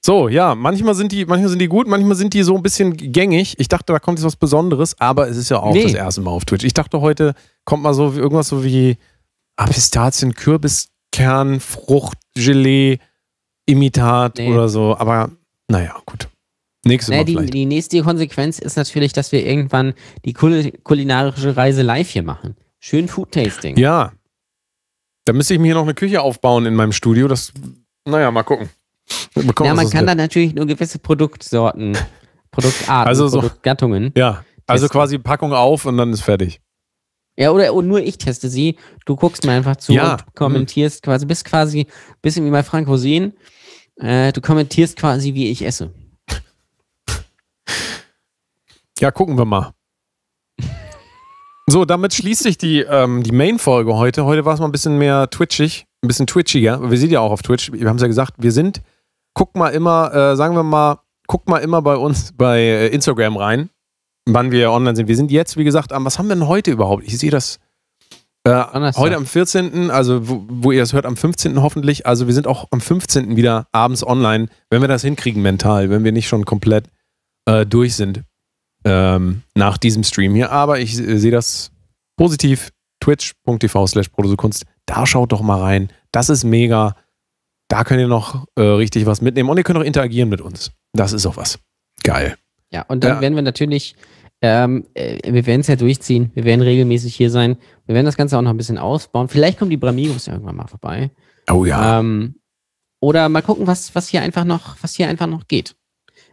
So, ja, manchmal sind die, manchmal sind die gut, manchmal sind die so ein bisschen gängig. Ich dachte, da kommt jetzt was Besonderes, aber es ist ja auch Nee. das erste Mal auf Twitch. Ich dachte, heute kommt mal so irgendwas so wie ah, Pistazien, Kürbiskern, Fruchtgelee, Imitat Nee. oder so. Aber naja, gut. Nächstes Naja, Mal die, vielleicht. die nächste Konsequenz ist natürlich, dass wir irgendwann die kul kulinarische Reise live hier machen. Schön Food-Tasting. Ja. Da müsste ich mir hier noch eine Küche aufbauen in meinem Studio. Das, naja, mal gucken. Ja, man kann dann natürlich nur gewisse Produktsorten, Produktarten, Also so- Produktgattungen. Ja, also testen. quasi Packung auf und dann ist fertig. Ja, oder und nur ich teste sie. Du guckst mir einfach zu Ja. und kommentierst quasi, bist quasi ein bisschen wie bei Frank Rosin. Äh, du kommentierst quasi, wie ich esse. Ja, gucken wir mal. So, damit schließt sich die, ähm, die Main-Folge heute. Heute war es mal ein bisschen mehr twitchig, ein bisschen twitchiger. Wir sind ja auch auf Twitch. Wir haben es ja gesagt, wir sind, guck mal immer, äh, sagen wir mal, guck mal immer bei uns bei äh, Instagram rein, wann wir online sind. Wir sind jetzt, wie gesagt, am, was haben wir denn heute überhaupt? Ich sehe das. Äh, heute am 14., also wo, wo ihr das hört, am 15. hoffentlich. Also wir sind auch am 15. wieder abends online, wenn wir das hinkriegen mental, wenn wir nicht schon komplett äh, durch sind ähm, nach diesem Stream hier. Aber ich äh, sehe das positiv. Twitch.tv slash Kunst. Da schaut doch mal rein. Das ist mega. Da könnt ihr noch äh, richtig was mitnehmen. Und ihr könnt auch interagieren mit uns. Das ist auch was. Geil. Ja, und dann Ja. werden wir natürlich, ähm, äh, wir werden es ja durchziehen. Wir werden regelmäßig hier sein. Wir werden das Ganze auch noch ein bisschen ausbauen. Vielleicht kommen die Bramigos ja irgendwann mal vorbei. Oh ja. Ähm, oder mal gucken, was, was hier einfach noch, was hier einfach noch geht.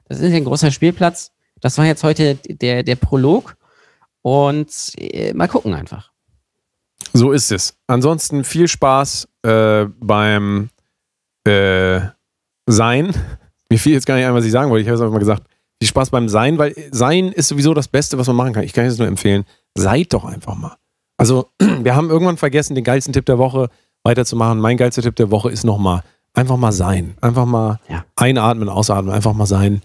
Das ist ja ein großer Spielplatz. Das war jetzt heute der, der Prolog. Und äh, mal gucken einfach. So ist es. Ansonsten viel Spaß äh, beim äh, Sein. Mir fiel jetzt gar nicht ein, was ich sagen wollte. Ich habe es einfach mal gesagt. Viel Spaß beim Sein, weil Sein ist sowieso das Beste, was man machen kann. Ich kann es nur empfehlen. Seid doch einfach mal. Also, wir haben irgendwann vergessen, den geilsten Tipp der Woche weiterzumachen. Mein geilster Tipp der Woche ist nochmal, einfach mal sein. Einfach mal Ja. einatmen, ausatmen, einfach mal sein.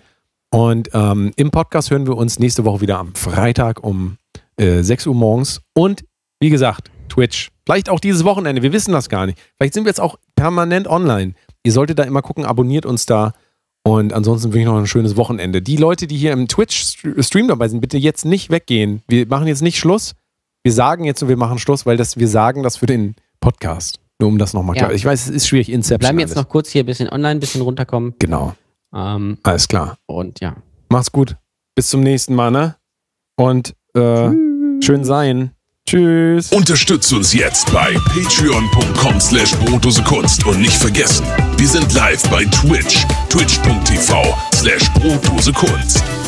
Und ähm, im Podcast hören wir uns nächste Woche wieder am Freitag um äh, 6 Uhr morgens. Und wie gesagt, Twitch. Vielleicht auch dieses Wochenende. Wir wissen das gar nicht. Vielleicht sind wir jetzt auch permanent online. Ihr solltet da immer gucken, abonniert uns da. Und ansonsten wünsche ich noch ein schönes Wochenende. Die Leute, die hier im Twitch-Stream dabei sind, bitte jetzt nicht weggehen. Wir machen jetzt nicht Schluss. Wir sagen jetzt, wir machen Schluss, weil das, wir sagen das für den Podcast. Nur um das nochmal Ja. klar. Ich weiß, es ist schwierig. Wir Inception. bleiben jetzt alles. noch kurz hier ein bisschen online, ein bisschen runterkommen. Genau. Ähm, Alles klar. und ja. Macht's gut. Bis zum nächsten Mal, ne? Und äh, schön sein. Tschüss. Unterstützt uns jetzt bei patreon.com slash Kunst und nicht vergessen, wir sind live bei Twitch, twitch.tv slash Kunst.